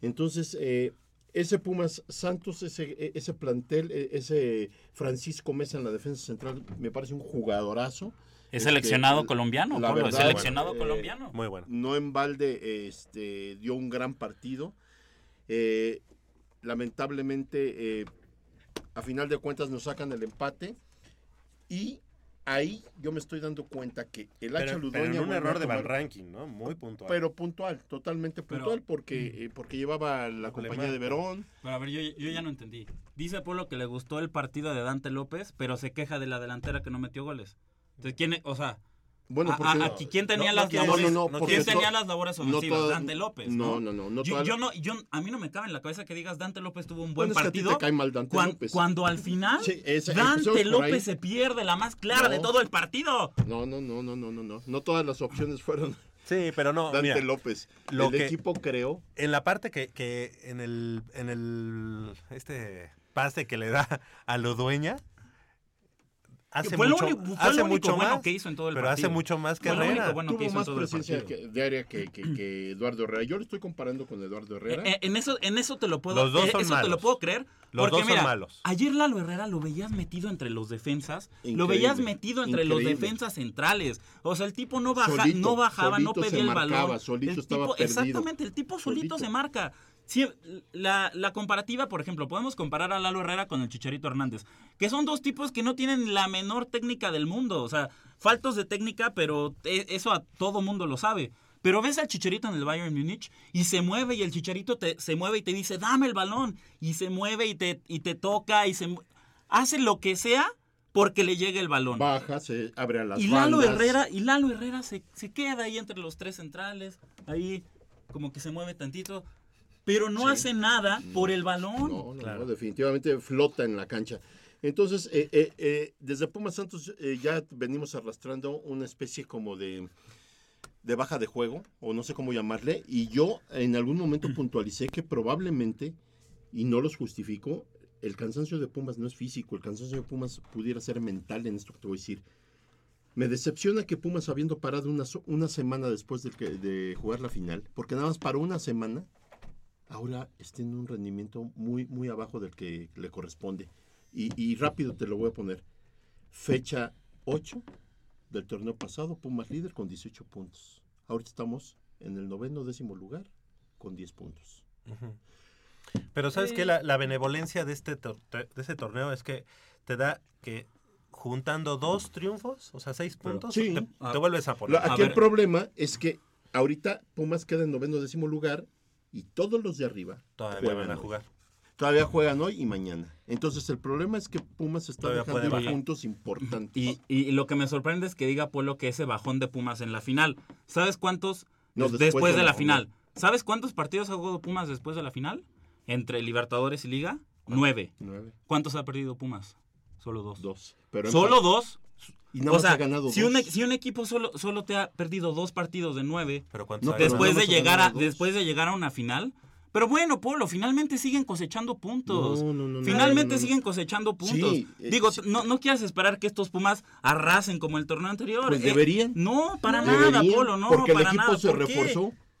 Entonces, eh, ese Pumas Santos, ese, e- ese plantel, e- ese Francisco Mesa en la defensa central, me parece un jugadorazo. ¿Es Este, seleccionado colombiano, la Pablo? ¿Es verdad, seleccionado eh, colombiano? Muy bueno. No en balde este, dio un gran partido. Eh, lamentablemente, eh, a final de cuentas nos sacan el empate. Y ahí yo me estoy dando cuenta que el Hacha Ludueña... pero en un error de Van Ranking, ¿no? Muy puntual. Pero puntual, totalmente Pero- puntual, porque, eh, porque llevaba la compañía de Verón. Pero a ver, yo, yo ya no entendí. Dice Polo que le gustó el partido de Dante López, pero se queja de la delantera que no metió goles. Entonces, ¿quién, es- o sea, Bueno, porque- a- aquí, ¿quién tenía No, las no labores? no, ¿Quién tenía las labores no ofensivas? toda- Dante López. no, No, no, no, no yo, toda- yo no, yo, a mí no me cabe en la cabeza que digas Dante López tuvo un buen Bueno, es que a ti partido. te cae mal Dante cuan- López. Cuando al final Sí, esa- Dante López se pierde la más clara de todo el partido. No, no, no, no, no, no, no. No todas las opciones fueron [laughs] Sí, pero no. Dante mira, López. Lo el que- equipo creó. En la parte que, que en el en el este pase que le da a lo dueña hace Fue lo mucho, único- fue hace lo único mucho bueno más, que hizo en todo el pero partido. hace mucho más que Fue lo único Herrera. bueno que Tuvo hizo en más todo el presencia partido. que- de área que, que- que Eduardo Herrera. Yo lo estoy comparando con Eduardo Herrera. Eh, eh, en eso, en eso te lo puedo, Los dos eh, son eso te lo malos. puedo creer. Los porque dos son mira, malos. Ayer Lalo Herrera lo veías metido entre los defensas, lo Increíble, veías metido entre los increíble. defensas centrales. O sea, el tipo no baja, Solito, no bajaba, no pedía el marcaba, balón. solito el estaba tipo, perdido. Exactamente, el tipo solito, Solito. se marca. Sí, la, la comparativa, por ejemplo, podemos comparar a Lalo Herrera con el Chicharito Hernández, que son dos tipos que no tienen la menor técnica del mundo. O sea, faltos de técnica, pero e- eso a todo mundo lo sabe. Pero ves al Chicharito en el Bayern Múnich y se mueve y el Chicharito te, se mueve y te dice, dame el balón. Y se mueve y te, y te toca y se hace lo que sea porque le llegue el balón. Baja, se abre a las y Lalo bandas. Herrera, y Lalo Herrera se, se queda ahí entre los tres centrales, ahí como que se mueve tantito, pero no hace nada por el balón. No, no, no, definitivamente flota en la cancha. Entonces, eh, eh, eh, desde Pumas Santos eh, ya venimos arrastrando una especie como de, de baja de juego, o no sé cómo llamarle, y yo en algún momento [clears throat] puntualicé que probablemente, y no los justifico, el cansancio de Pumas no es físico, el cansancio de Pumas pudiera ser mental en esto que te voy a decir. Me decepciona que Pumas, habiendo parado una, una semana después de, que- de jugar la final, porque nada más paró una semana, ahora esté en un rendimiento muy, muy abajo del que le corresponde. Y, y rápido te lo voy a poner. Fecha 8 del torneo pasado, Pumas líder con 18 puntos. Ahorita estamos en el noveno décimo lugar con 10 puntos. Pero sabes que la, la benevolencia de este tor- de ese torneo es que te da que juntando dos triunfos, o sea, seis puntos, Sí. te, te vuelves a poner. Aquí el problema es que ahorita Pumas queda en noveno décimo lugar y todos los de arriba Todavía juegan van a hoy. jugar. Todavía juegan hoy y mañana. Entonces el problema es que Pumas está Todavía dejando ir puntos importantes. Y, y lo que me sorprende es que diga Polo que ese bajón de Pumas en la final. ¿Sabes cuántos No, después después, de de la la final? ¿Sabes cuántos partidos ha jugado Pumas después de la final? Entre Libertadores y Liga, nueve. Nueve. ¿Cuántos ha perdido Pumas? Solo dos. Dos. Pero ¿Solo dos? Y nada o más sea, ha ganado si dos. un, si un equipo solo, solo te ha perdido dos partidos de nueve, Pero No, pero después, nada de llegar a, después de llegar a una final. Pero bueno, Polo, finalmente siguen cosechando puntos. No, no, no, finalmente no, no, no. siguen cosechando puntos. Sí, eh, Digo, sí. no, no quieras esperar que estos Pumas arrasen como el torneo anterior. Pues Eh, deberían. No, para Deberían, nada, Polo, no. Porque el para equipo nada. se ¿Por qué?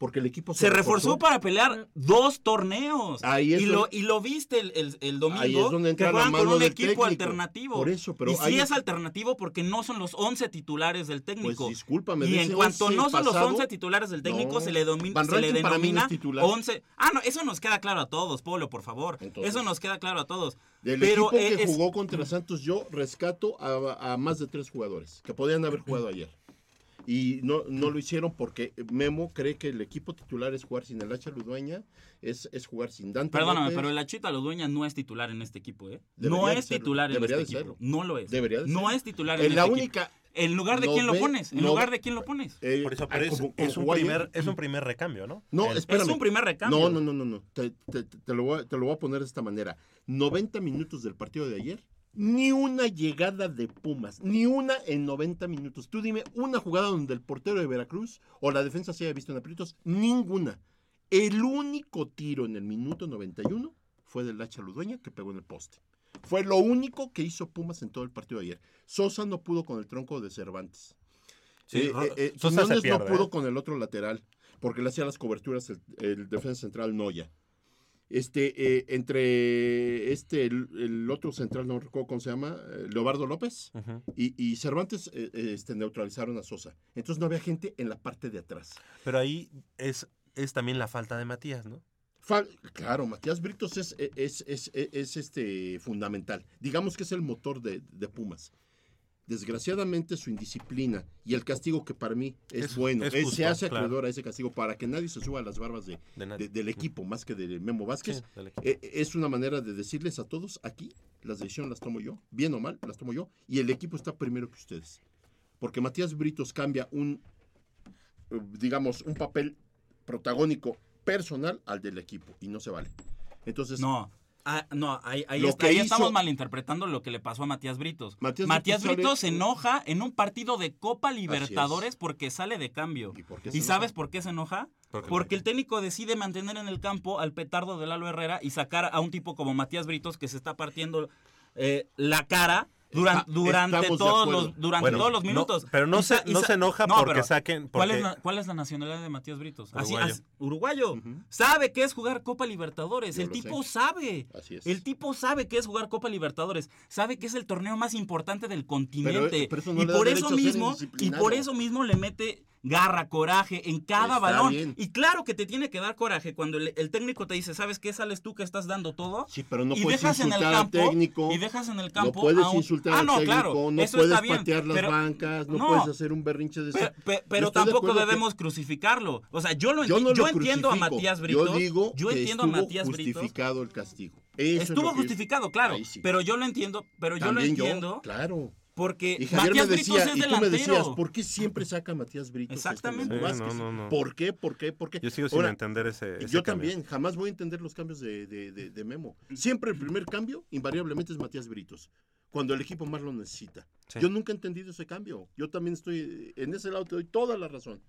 Reforzó. Porque el equipo se, Se reforzó para pelear dos torneos. Ahí es y, lo, y lo viste el, el, el domingo. Ahí es donde que entra la juegan con mano un del equipo técnico. alternativo. Por eso, pero y sí es alternativo porque no son los 11 titulares del técnico. Pues discúlpame, Y en cuanto 11 no son los pasado, 11 titulares del técnico, no. se le, domi- Van se le no denomina titular. 11. Ah, no, eso nos queda claro a todos, Polo, por favor. eso nos queda claro a todos. Del Pero equipo que eh, es- jugó contra Santos, yo rescato a, a más de tres jugadores que podían haber jugado ayer. Y no, no lo hicieron porque Memo cree que el equipo titular es jugar sin el Hacha Ludueña, es, es jugar sin Dante. Perdóname, López. pero el Achita Ludueña no es titular en este equipo, ¿eh? Debería no es serlo, titular en debería este equipo. No lo es. Debería de no es titular En en, la este única- equipo. ¿En lugar de quién lo pones? ¿En no- lugar de quién lo pones? Eh, Por eso, pero es, como- es como un primer, es un primer recambio, ¿no? No, El- espérame. Es un primer recambio. No, no, no, no, no. Te, te- te lo voy a, te lo voy a poner de esta manera. 90 minutos del partido de ayer, ni una llegada de Pumas, ni una en 90 minutos. Tú dime una jugada donde el portero de Veracruz o la defensa se haya visto en aprietos, ninguna. El único tiro en el minuto 91 fue del Hacha Ludueña que pegó en el poste. Fue lo único que hizo Pumas en todo el partido de ayer. Sosa no pudo con el tronco de Cervantes. Sí, Eh, eh, eh, Sosa se Quiñones pierde, no pudo ¿eh? con el otro lateral, porque le hacía las coberturas el, el defensa central Noya. Este, eh, entre este, el, el otro central, no recuerdo cómo se llama, eh, Leobardo López, y, y Cervantes eh, eh, este, neutralizaron a Sosa. Entonces no había gente en la parte de atrás. Pero ahí es, es también la falta de Matías, ¿no? Fa- claro, Matías Britos es, es, es, es- es, este, fundamental. Digamos que es el motor de, de Pumas. Desgraciadamente su indisciplina y el castigo que para mí es, Es- bueno, es eh, justo, se hace claro. acreedor a ese castigo para que nadie se suba a las barbas de, De nadie. de- del equipo, más que de Memo Vázquez. Sí. Eh, es una manera de decirles a todos, aquí las decisiones las tomo yo, bien o mal, las tomo yo, y el equipo está primero que ustedes. Porque Matías Britos cambia un, digamos, un papel protagónico personal al del equipo, y no se vale. Entonces, No. Ah, no, ahí, ahí Lo está- que ahí hizo- estamos malinterpretando lo que le pasó a Matías Britos. Matías Matías, Britos Britos se enoja en un partido de Copa es. Libertadores porque sale de cambio. ¿Y, por qué se sabes por qué se enoja? Porque Porque el técnico decide mantener en el campo al petardo de Lalo Herrera y sacar a un tipo como Matías Britos que se está partiendo eh, la cara Está- durante, todos los, durante Bueno, todos los no, minutos. pero no se- no se enoja No, porque saquen- ¿cuál, es porque- la, cuál es la nacionalidad de Matías Britos? Así- Uruguayo. as- uruguayo. Sabe que es jugar Copa Libertadores. Yo el tipo sé. sabe. Así es. El tipo sabe que es jugar Copa Libertadores. Sabe que es el torneo más importante del continente. pero no y por eso mismo, y por eso mismo le mete garra, coraje en cada Está balón. bien. Y claro que te tiene que dar coraje cuando el, el técnico te dice, ¿sabes qué? Sales tú que estás dando todo. Sí, pero no y puedes dejas en el insultar al campo, técnico. Y dejas en el No campo. puedes a un- insultar Ah, al no, técnico, claro, no eso puedes está bien, patear las pero- bancas, no, no, puedes hacer un berrinche de Pe- ese- pe- Yo pero estoy de tampoco acuerdo que- debemos crucificarlo. O sea, yo lo Yo no yo lo entiendo a crucifico. Matías Britos. Yo digo yo que entiendo a estuvo Matías justificado el castigo. Eso es Estuvo que- justificado, claro. Sí. Pero yo lo entiendo, pero yo lo yo, entiendo. claro. Porque Y Javier Matías me Britos decía, es y tú me decías, delantero. ¿por qué siempre saca a Matías Britos? este Exactamente. Memo Sí, no, no, no. ¿Por qué? ¿Por qué? ¿Por qué? Yo sigo sin entender ese- ese Yo cambio. también, jamás voy a entender los cambios de, de- de- de Memo. Siempre el primer cambio, invariablemente, es Matías Britos. Cuando el equipo más lo necesita. Sí. Yo nunca he entendido ese cambio. Yo también estoy, en ese lado te doy toda la razón.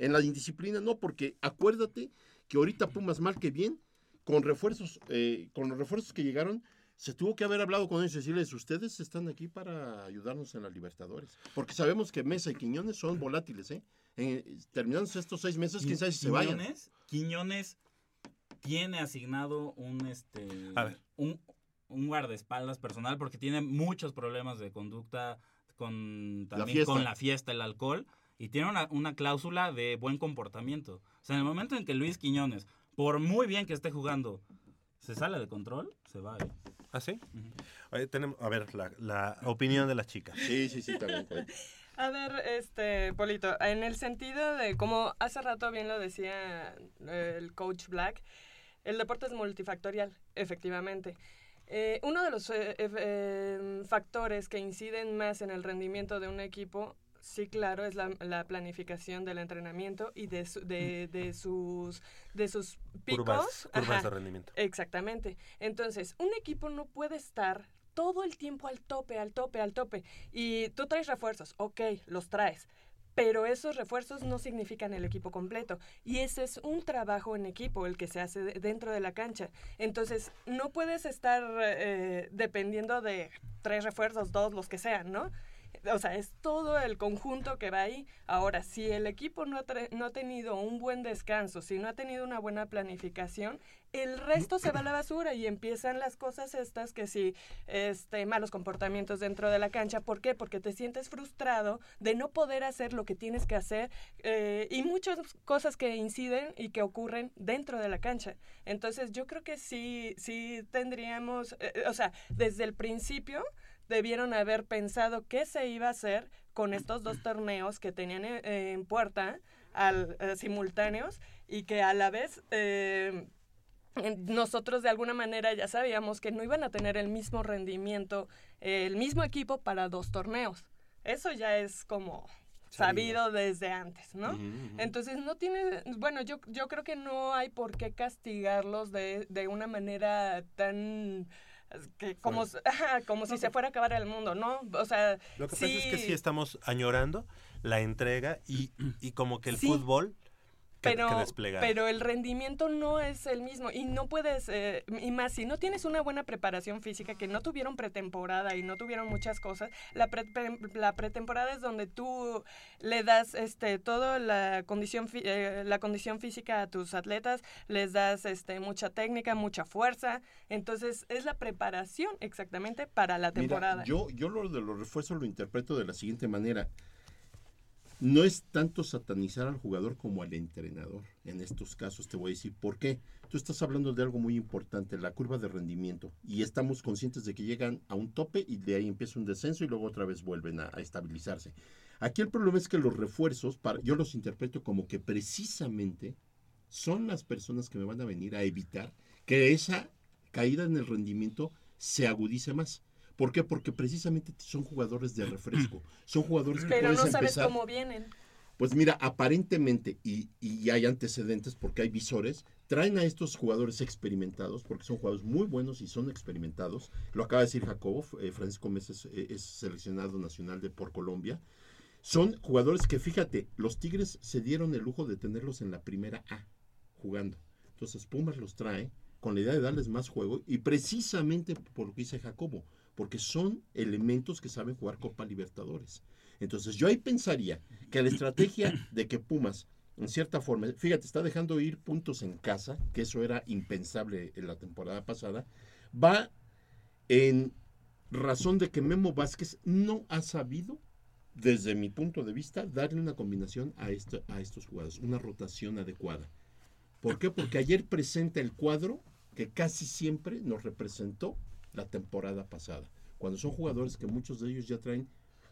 En la indisciplina no, porque acuérdate que ahorita Pumas mal que bien, con refuerzos, eh, con los refuerzos que llegaron, se tuvo que haber hablado con ellos y decirles, ustedes están aquí para ayudarnos en la Libertadores. Porque sabemos que Mesa y Quiñones son volátiles, ¿eh? Eh, terminados estos seis meses, quién sabe si se vayan. Quiñones, tiene asignado un este A ver. un, un guardaespaldas personal porque tiene muchos problemas de conducta con también con la fiesta, el alcohol y tiene una, una cláusula de buen comportamiento. O sea, en el momento en que Luis Quiñones, por muy bien que esté jugando, se sale de control, se va. ¿eh? ¿Ah, sí? Oye, tenemos, a ver, la, la opinión de las chicas. Sí, sí, sí, también. A ver, este, Polito, en el sentido de, como hace rato bien lo decía el coach Black, el deporte es multifactorial, efectivamente. Eh, uno de los eh, eh, factores que inciden más en el rendimiento de un equipo, sí, claro, es la, la planificación del entrenamiento y de, su- de, de sus, de sus picos. Curvas, de rendimiento. Exactamente. Entonces, un equipo no puede estar todo el tiempo al tope, al tope, al tope. Y tú traes refuerzos, ok, los traes. Pero esos refuerzos no significan el equipo completo. Y ese es un trabajo en equipo el que se hace de- dentro de la cancha. Entonces, no puedes estar eh, dependiendo de tres refuerzos, dos, los que sean, ¿no? O sea, es todo el conjunto que va ahí. Ahora, si el equipo no no ha tenido un buen descanso, si no ha tenido una buena planificación, el resto se va a la basura y empiezan las cosas estas que si este malos comportamientos dentro de la cancha. ¿Por qué? Porque te sientes frustrado de no poder hacer lo que tienes que hacer eh, y muchas cosas que inciden y que ocurren dentro de la cancha. Entonces yo creo que sí, sí tendríamos, eh, o sea, desde el principio debieron haber pensado qué se iba a hacer con estos dos torneos que tenían en, en puerta al, eh, simultáneos y que a la vez eh, nosotros de alguna manera ya sabíamos que no iban a tener el mismo rendimiento, eh, el mismo equipo para dos torneos. Eso ya es como sabido desde antes, ¿no? Entonces no tiene, bueno, yo, yo creo que no hay por qué castigarlos de, de una manera tan que como, [laughs] ajá, como si se fuera a acabar el mundo, ¿no? O sea, Lo que sí, pasa es que sí estamos añorando la entrega y, y como que el Sí. fútbol pero, que pero el rendimiento no es el mismo y no puedes, eh, y más si no tienes una buena preparación física, que no tuvieron pretemporada y no tuvieron muchas cosas, la, pre- pre- la pretemporada es donde tú le das este todo la condición, eh, la condición física a tus atletas, les das este mucha técnica, mucha fuerza, entonces es la preparación exactamente para la temporada. Mira, yo, yo lo de los refuerzos lo interpreto de la siguiente manera. No es tanto satanizar al jugador como al entrenador. En estos casos te voy a decir por qué. Tú estás hablando de algo muy importante, la curva de rendimiento. Y estamos conscientes de que llegan a un tope y de ahí empieza un descenso y luego otra vez vuelven a, estabilizarse. Aquí el problema es que los refuerzos, yo los interpreto como que precisamente son las personas que me van a venir a evitar que esa caída en el rendimiento se agudice más. ¿Por qué? Porque precisamente son jugadores de refresco. Son jugadores que pero no sabes empezar. cómo vienen. Pues mira, aparentemente, y, y hay antecedentes porque hay visores, traen a estos jugadores experimentados, porque son jugadores muy buenos y son experimentados. Lo acaba de decir Jacobo, eh, Francisco Mesa es, eh, es seleccionado nacional de por Colombia. Son jugadores que, fíjate, los Tigres se dieron el lujo de tenerlos en la primera A, jugando. Entonces Pumas los trae con la idea de darles más juego y precisamente por lo que dice Jacobo, porque son elementos que saben jugar Copa Libertadores. Entonces yo ahí pensaría que la estrategia de que Pumas, en cierta forma, fíjate, está dejando ir puntos en casa, que eso era impensable en la temporada pasada, va en razón de que Memo Vázquez no ha sabido desde mi punto de vista, darle una combinación a, esto, a estos jugadores, una rotación adecuada. ¿Por qué? Porque ayer presenta el cuadro que casi siempre nos representó la temporada pasada. Cuando son jugadores que muchos de ellos ya traen,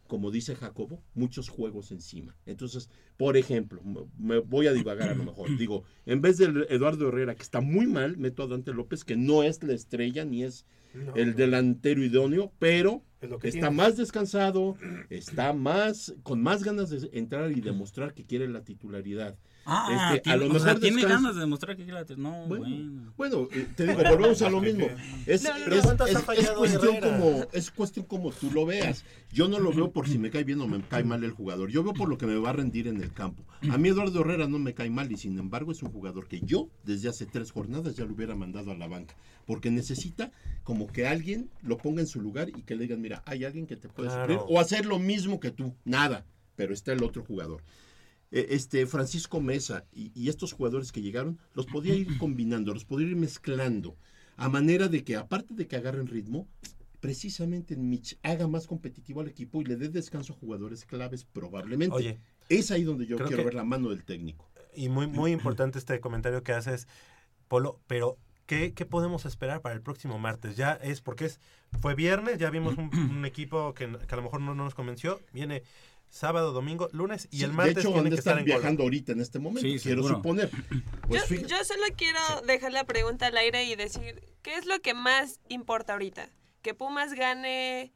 como dice Jacobo, muchos juegos encima. Entonces, por ejemplo, me- voy a divagar a lo mejor. [clears throat] Digo, en vez de Eduardo Herrera, que está muy mal, meto a Dante López, que no es la estrella ni es No. el delantero idóneo, pero Es lo que está tiene. más descansado, está más con más ganas de entrar y demostrar que quiere la titularidad. Ah, Este, tiene, a lo o sea, mejor tiene ganas de demostrar que la No, Bueno, bueno. Bueno, eh, te digo, volvemos a lo mismo. Es, No, no, pero es- ¿cuántas es- ha es fallado cuestión como, es cuestión como tú lo veas. Yo no lo veo por si me cae bien o me cae mal el jugador. Yo veo por lo que me va a rendir en el campo. A mí Eduardo Herrera no me cae mal y sin embargo es un jugador que yo desde hace tres jornadas ya lo hubiera mandado a la banca. Porque necesita como que alguien lo ponga en su lugar y que le digan, mira, hay alguien que te puede Claro. suplir o hacer lo mismo que tú. Nada, pero está el otro jugador este Francisco Mesa y, y estos jugadores que llegaron, los podía ir combinando, los podía ir mezclando, a manera de que aparte de que agarren ritmo, precisamente el Mitch haga más competitivo al equipo y le dé descanso a jugadores claves probablemente. Oye, es ahí donde yo quiero que- ver la mano del técnico. Y muy, muy importante este comentario que haces, Polo, pero ¿qué, qué podemos esperar para el próximo martes? Ya es porque es fue viernes, ya vimos un, un equipo que, que a lo mejor no, no nos convenció, viene sábado, domingo, lunes y Sí, el martes de hecho, tiene que estar estar en viajando ahorita en este momento, Sí, quiero seguro. suponer. Pues yo, solo quiero dejar la pregunta al aire y decir, ¿qué es lo que más importa ahorita? ¿Que Pumas gane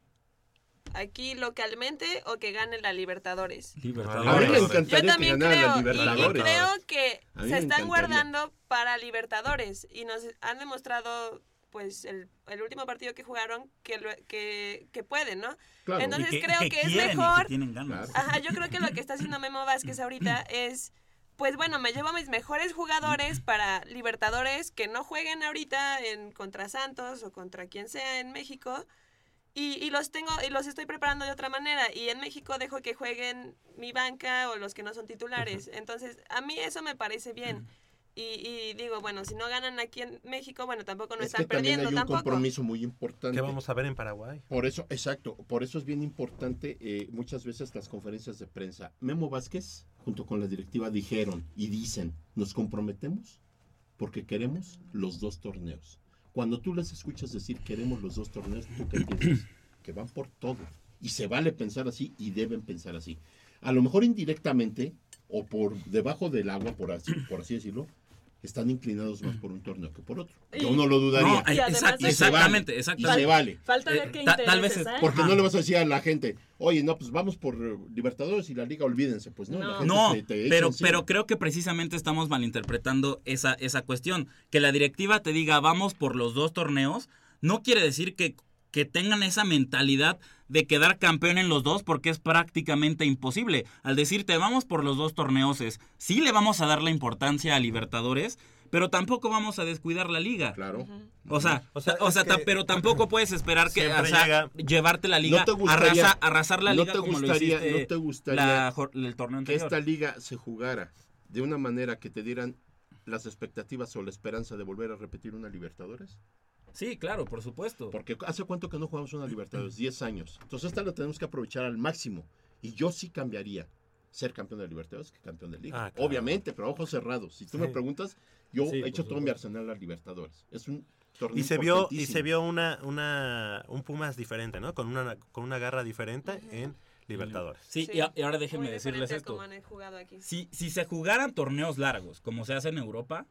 aquí localmente o que gane la Libertadores? Libertadores. A mí me Yo encantaría también creo, la y- creo que se están encantaría. guardando para Libertadores y nos han demostrado pues el, el último partido que jugaron que, lo- que, que pueden, ¿no? Claro. Entonces que- creo que que, es quieren y que mejor. tienen ganas. Ajá, yo creo que lo que está haciendo Memo Vázquez ahorita [laughs] es pues bueno, me llevo a mis mejores jugadores para Libertadores que no jueguen ahorita en contra Santos o contra quien sea en México y, y los tengo y los estoy preparando de otra manera y en México dejo que jueguen mi banca o los que no son titulares. Entonces, a mí eso me parece bien. Y, y digo, bueno, si no ganan aquí en México, bueno, tampoco no es están que también perdiendo hay un tampoco. compromiso muy importante. ¿Qué vamos a ver en Paraguay? Por eso, exacto, por eso es bien importante eh, muchas veces las conferencias de prensa. Memo Vázquez, junto con la directiva, dijeron y dicen, nos comprometemos porque queremos los dos torneos. Cuando tú les escuchas decir queremos los dos torneos, ¿tú qué piensas? [clears throat] Que van por todo. Y se vale pensar así y deben pensar así. A lo mejor indirectamente o por debajo del agua, por así, por así decirlo, están inclinados más por un torneo que por otro. Yo Y- no lo dudaría. No, ay, Y además exact- de- exactamente, Y exactamente. se vale. Falta Eh, ver qué ta- tal vez es-. Porque Ajá. no le vas a decir a la gente, oye, no, pues vamos por eh, Libertadores y la Liga, olvídense. Pues no, la gente No, te- te pero, pero creo que precisamente estamos malinterpretando esa, esa cuestión. Que la directiva te diga vamos por los dos torneos, no quiere decir que, que tengan esa mentalidad de quedar campeón en los dos porque es prácticamente imposible. Al decirte vamos por los dos torneos es, sí le vamos a dar la importancia a Libertadores, pero tampoco vamos a descuidar la liga. Claro. O sea, O sea, o sea, es ta- que pero tampoco [clears throat] puedes esperar que o sea, llega- llevarte la liga, ¿No te gustaría- arrasa- arrasar la no liga te como lo gustaría- hiciste no te gustaría la el torneo que anterior. esta liga se jugara de una manera que te dieran las expectativas o la esperanza de volver a repetir una Libertadores? Sí, claro, por supuesto. Porque ¿hace cuánto que no jugamos una Libertadores? [clears throat] 10 años. Entonces esta la tenemos que aprovechar al máximo. Y yo sí cambiaría ser campeón de Libertadores que campeón de Liga. Ah, claro. Obviamente, pero ojos cerrados. Si tú Sí. me preguntas, yo Sí, he hecho todo mi arsenal a Libertadores. Es un torneo Y se vio, y se vio una, una, un Pumas diferente, ¿no? Con una, con una garra diferente en Libertadores. Sí, y, a- y ahora déjenme decirles esto. como han jugado aquí. Si, si se jugaran torneos largos, como se hace en Europa,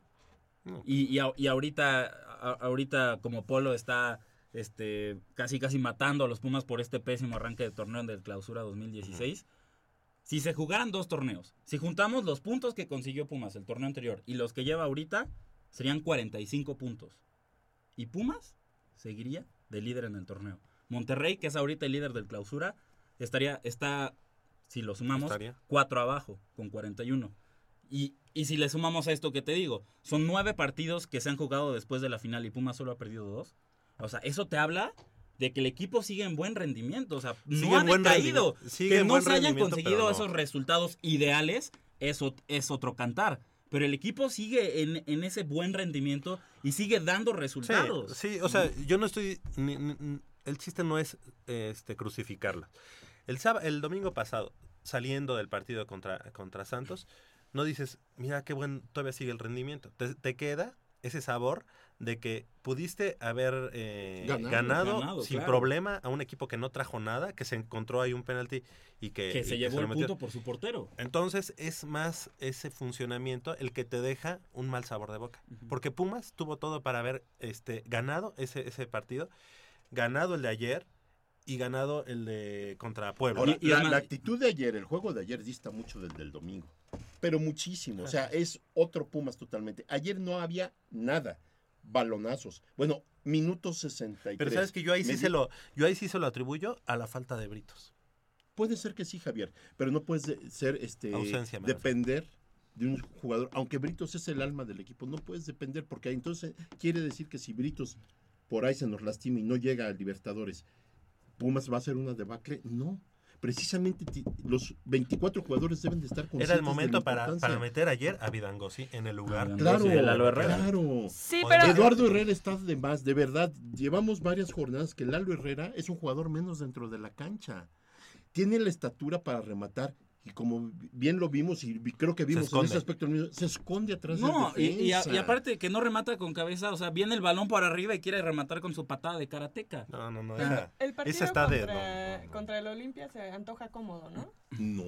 y, y, a- y ahorita, a- ahorita como Polo está este, casi casi matando a los Pumas por este pésimo arranque de torneo del clausura 2016, si se jugaran dos torneos, si juntamos los puntos que consiguió Pumas el torneo anterior y los que lleva ahorita, serían 45 puntos. Y Pumas seguiría de líder en el torneo. Monterrey, que es ahorita el líder del clausura, estaría, está, si lo sumamos, Estaría. 4 abajo, con 41. Y, y si le sumamos a esto que te digo, son nueve partidos que se han jugado después de la final y Pumas solo ha perdido dos. O sea, eso te habla de que el equipo sigue en buen rendimiento. O sea, Sigue no ha decaído. Que no se hayan conseguido no. esos resultados ideales, eso es otro cantar. Pero el equipo sigue en, en ese buen rendimiento y sigue dando resultados. Sí, sí, o sea, yo no estoy. ni- ni- ni- el chiste no es este, crucificarla. El, sába- el domingo pasado, saliendo del partido contra, contra Santos, no dices, mira qué buen, todavía sigue el rendimiento. Te, te queda ese sabor de que pudiste haber eh, Ganado. ganado, Ganado, sin claro. problema a un equipo que no trajo nada, que se encontró ahí un penalti y que, Que y se llevó el punto por su portero. Entonces es más ese funcionamiento el que te deja un mal sabor de boca. Porque Pumas tuvo todo para haber este, ganado ese, ese partido, ganado el de ayer y ganado el de contra Puebla. Ahora, la, la actitud de ayer, el juego de ayer dista mucho del del domingo. Pero muchísimo. O sea, es otro Pumas totalmente. Ayer no había nada. Balonazos. Bueno, minuto 63. Pero sabes que yo ahí sí se lo, yo ahí sí se lo atribuyo a la falta de britos. Puede ser que sí, Javier, pero no puedes de- ser este Ausencia, depender de un jugador, aunque Britos es el alma del equipo, no puedes depender porque entonces quiere decir que si Britos por ahí se nos lastima y no llega a Libertadores, Pumas va a ser una debacle, no. Precisamente los 24 jugadores deben de estar conscientes Era el momento para, para meter ayer a Vidangosi en el lugar. Claro, de Lalo Herrera. claro. Sí, pero- Eduardo Herrera está de más, de verdad. Llevamos varias jornadas que Lalo Herrera es un jugador menos dentro de la cancha. Tiene la estatura para rematar y como bien lo vimos y creo que vimos en ese aspecto, se esconde atrás No, del y, y a- y aparte que no remata con cabeza, o sea, viene el balón por arriba y quiere rematar con su patada de karateca. No, no, no. El partido contra, contra el Olimpia se antoja cómodo, ¿no? No,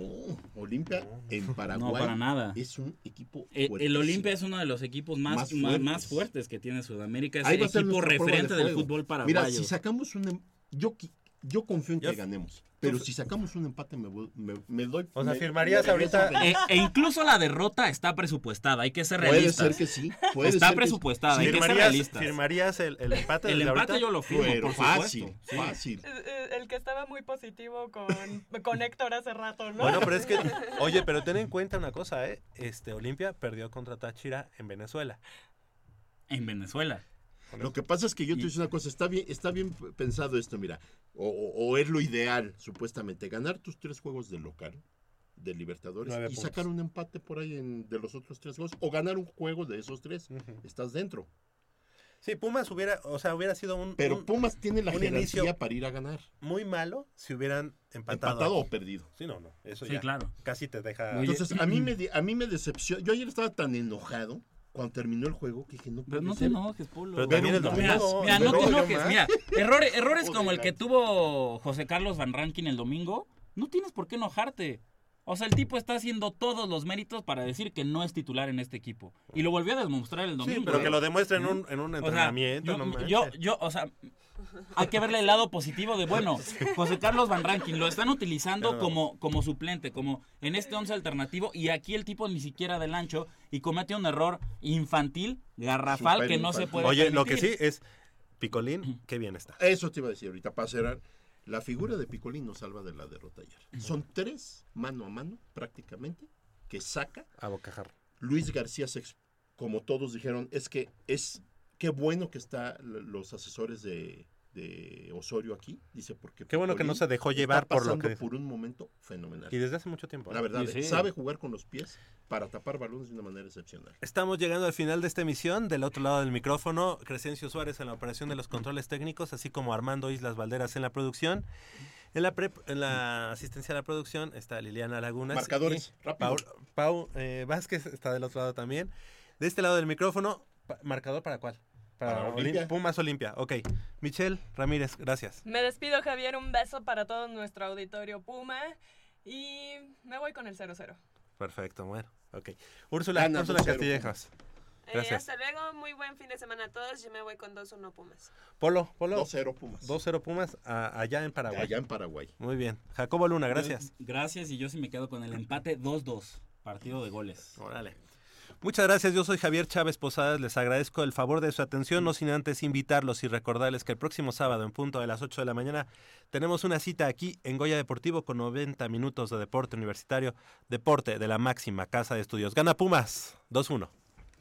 Olimpia en Paraguay No, para nada. es un equipo El, el fuertísimo. Olimpia es uno de los equipos más, Más fuertes. más fuertes que tiene Sudamérica. Es el equipo de referente del fútbol paraguayo. Mira, si sacamos un... em- Yo, yo confío en que Yo- ganemos, pero si sacamos un empate me, voy- me, me doy... O sea, me- firmarías ahorita-. E, e incluso la derrota está presupuestada, hay que ser Puede realistas. ser que sí, puede está ser que presupuestada, hay que ser ¿Firmarías, realistas. firmarías el, el empate? El empate ahorita? yo lo firmo, Pero por fácil. Sí. fácil. Eh, eh, El que estaba muy positivo con, con Héctor hace rato, ¿no? Bueno, pero es que, [laughs] oye, pero ten en cuenta una cosa, ¿eh? Este, Olimpia perdió contra Táchira en Venezuela. En Venezuela. Lo que pasa es que yo te digo una cosa, está bien, está bien pensado esto, mira, o, o- o es lo ideal, supuestamente, ganar tus tres juegos de local, de Libertadores, y puntos. sacar un empate por ahí en- de los otros tres juegos, o ganar un juego de esos tres, estás dentro. Sí, Pumas hubiera, o sea, hubiera sido un... Pero un- Pumas tiene la jerarquía para ir a ganar. Muy malo si hubieran empatado. Empatado aquí. o perdido. Sí, no, no, eso Sí, ya claro. casi te deja... Entonces, a mí me, a mí me decepcionó, yo ayer estaba tan enojado cuando terminó el juego que dije, no Pero no te ser. enojes, Polo. Pero también el Mira, domingo- mira, no te domingo enojes. Mira, errores, errores como el que tuvo José Carlos Van Rankin el domingo, no tienes por qué enojarte. O sea, el tipo está haciendo todos los méritos para decir que no es titular en este equipo. Y lo volvió a demostrar el domingo. Sí, pero que lo demuestre en un, en un O sea, entrenamiento. yo, no yo, yo, o sea, hay que verle el lado positivo de, bueno, [laughs] José Carlos Van Rankin lo están utilizando No. como, como suplente, como en este once alternativo, y aquí el tipo ni siquiera del ancho y comete un error infantil, garrafal, que no se puede Oye, lo que sí es, Picolín, qué bien está. Eso te iba a decir ahorita, para cerrar. La figura de Picolín nos salva de la derrota ayer. Son tres, mano a mano, prácticamente, que saca. A bocajarro. Luis García, se como todos dijeron, es que es qué bueno que están los asesores de, de Osorio aquí. Dice, porque Qué bueno que no se dejó llevar está por lo pasando que- por un momento fenomenal. Y desde hace mucho tiempo. La ¿eh? verdad, Sí, sí. sabe jugar con los pies para tapar balones de una manera excepcional. Estamos llegando al final de esta emisión. Del otro lado del micrófono, Crescencio Suárez en la operación de los controles técnicos, así como Armando Islas Valderas en la producción. En la, prep- en la asistencia a la producción está Liliana Lagunas. Marcadores, rápido. Pau, Pau, eh, Vázquez está del otro lado también. De este lado del micrófono, pa- ¿marcador para cuál? Para, Para Olim- Olimpia. Pumas Olimpia. Ok. Michelle Ramírez, gracias. Me despido, Javier. Un beso para todo nuestro auditorio Puma. Y me voy con el 0-0. Perfecto, bueno. Ok. Úrsula, Gana Úrsula 2-0 Castillejas. Eh, Gracias. hasta luego, muy buen fin de semana a todos. Yo me voy con 2-1 Pumas. Polo, Polo. 2-0 Pumas. 2-0 Pumas a- allá en Paraguay. Allá en Paraguay. Muy bien. Jacobo Luna, gracias. Gracias, y yo sí me quedo con el empate 2-2. Partido de goles. Órale. Muchas gracias, yo soy Javier Chávez Posadas, les agradezco el favor de su atención, no sin antes invitarlos y recordarles que el próximo sábado en punto de las 8 de la mañana tenemos una cita aquí en Goya Deportivo con 90 minutos de deporte universitario, deporte de la máxima casa de estudios. Gana Pumas, 2-1.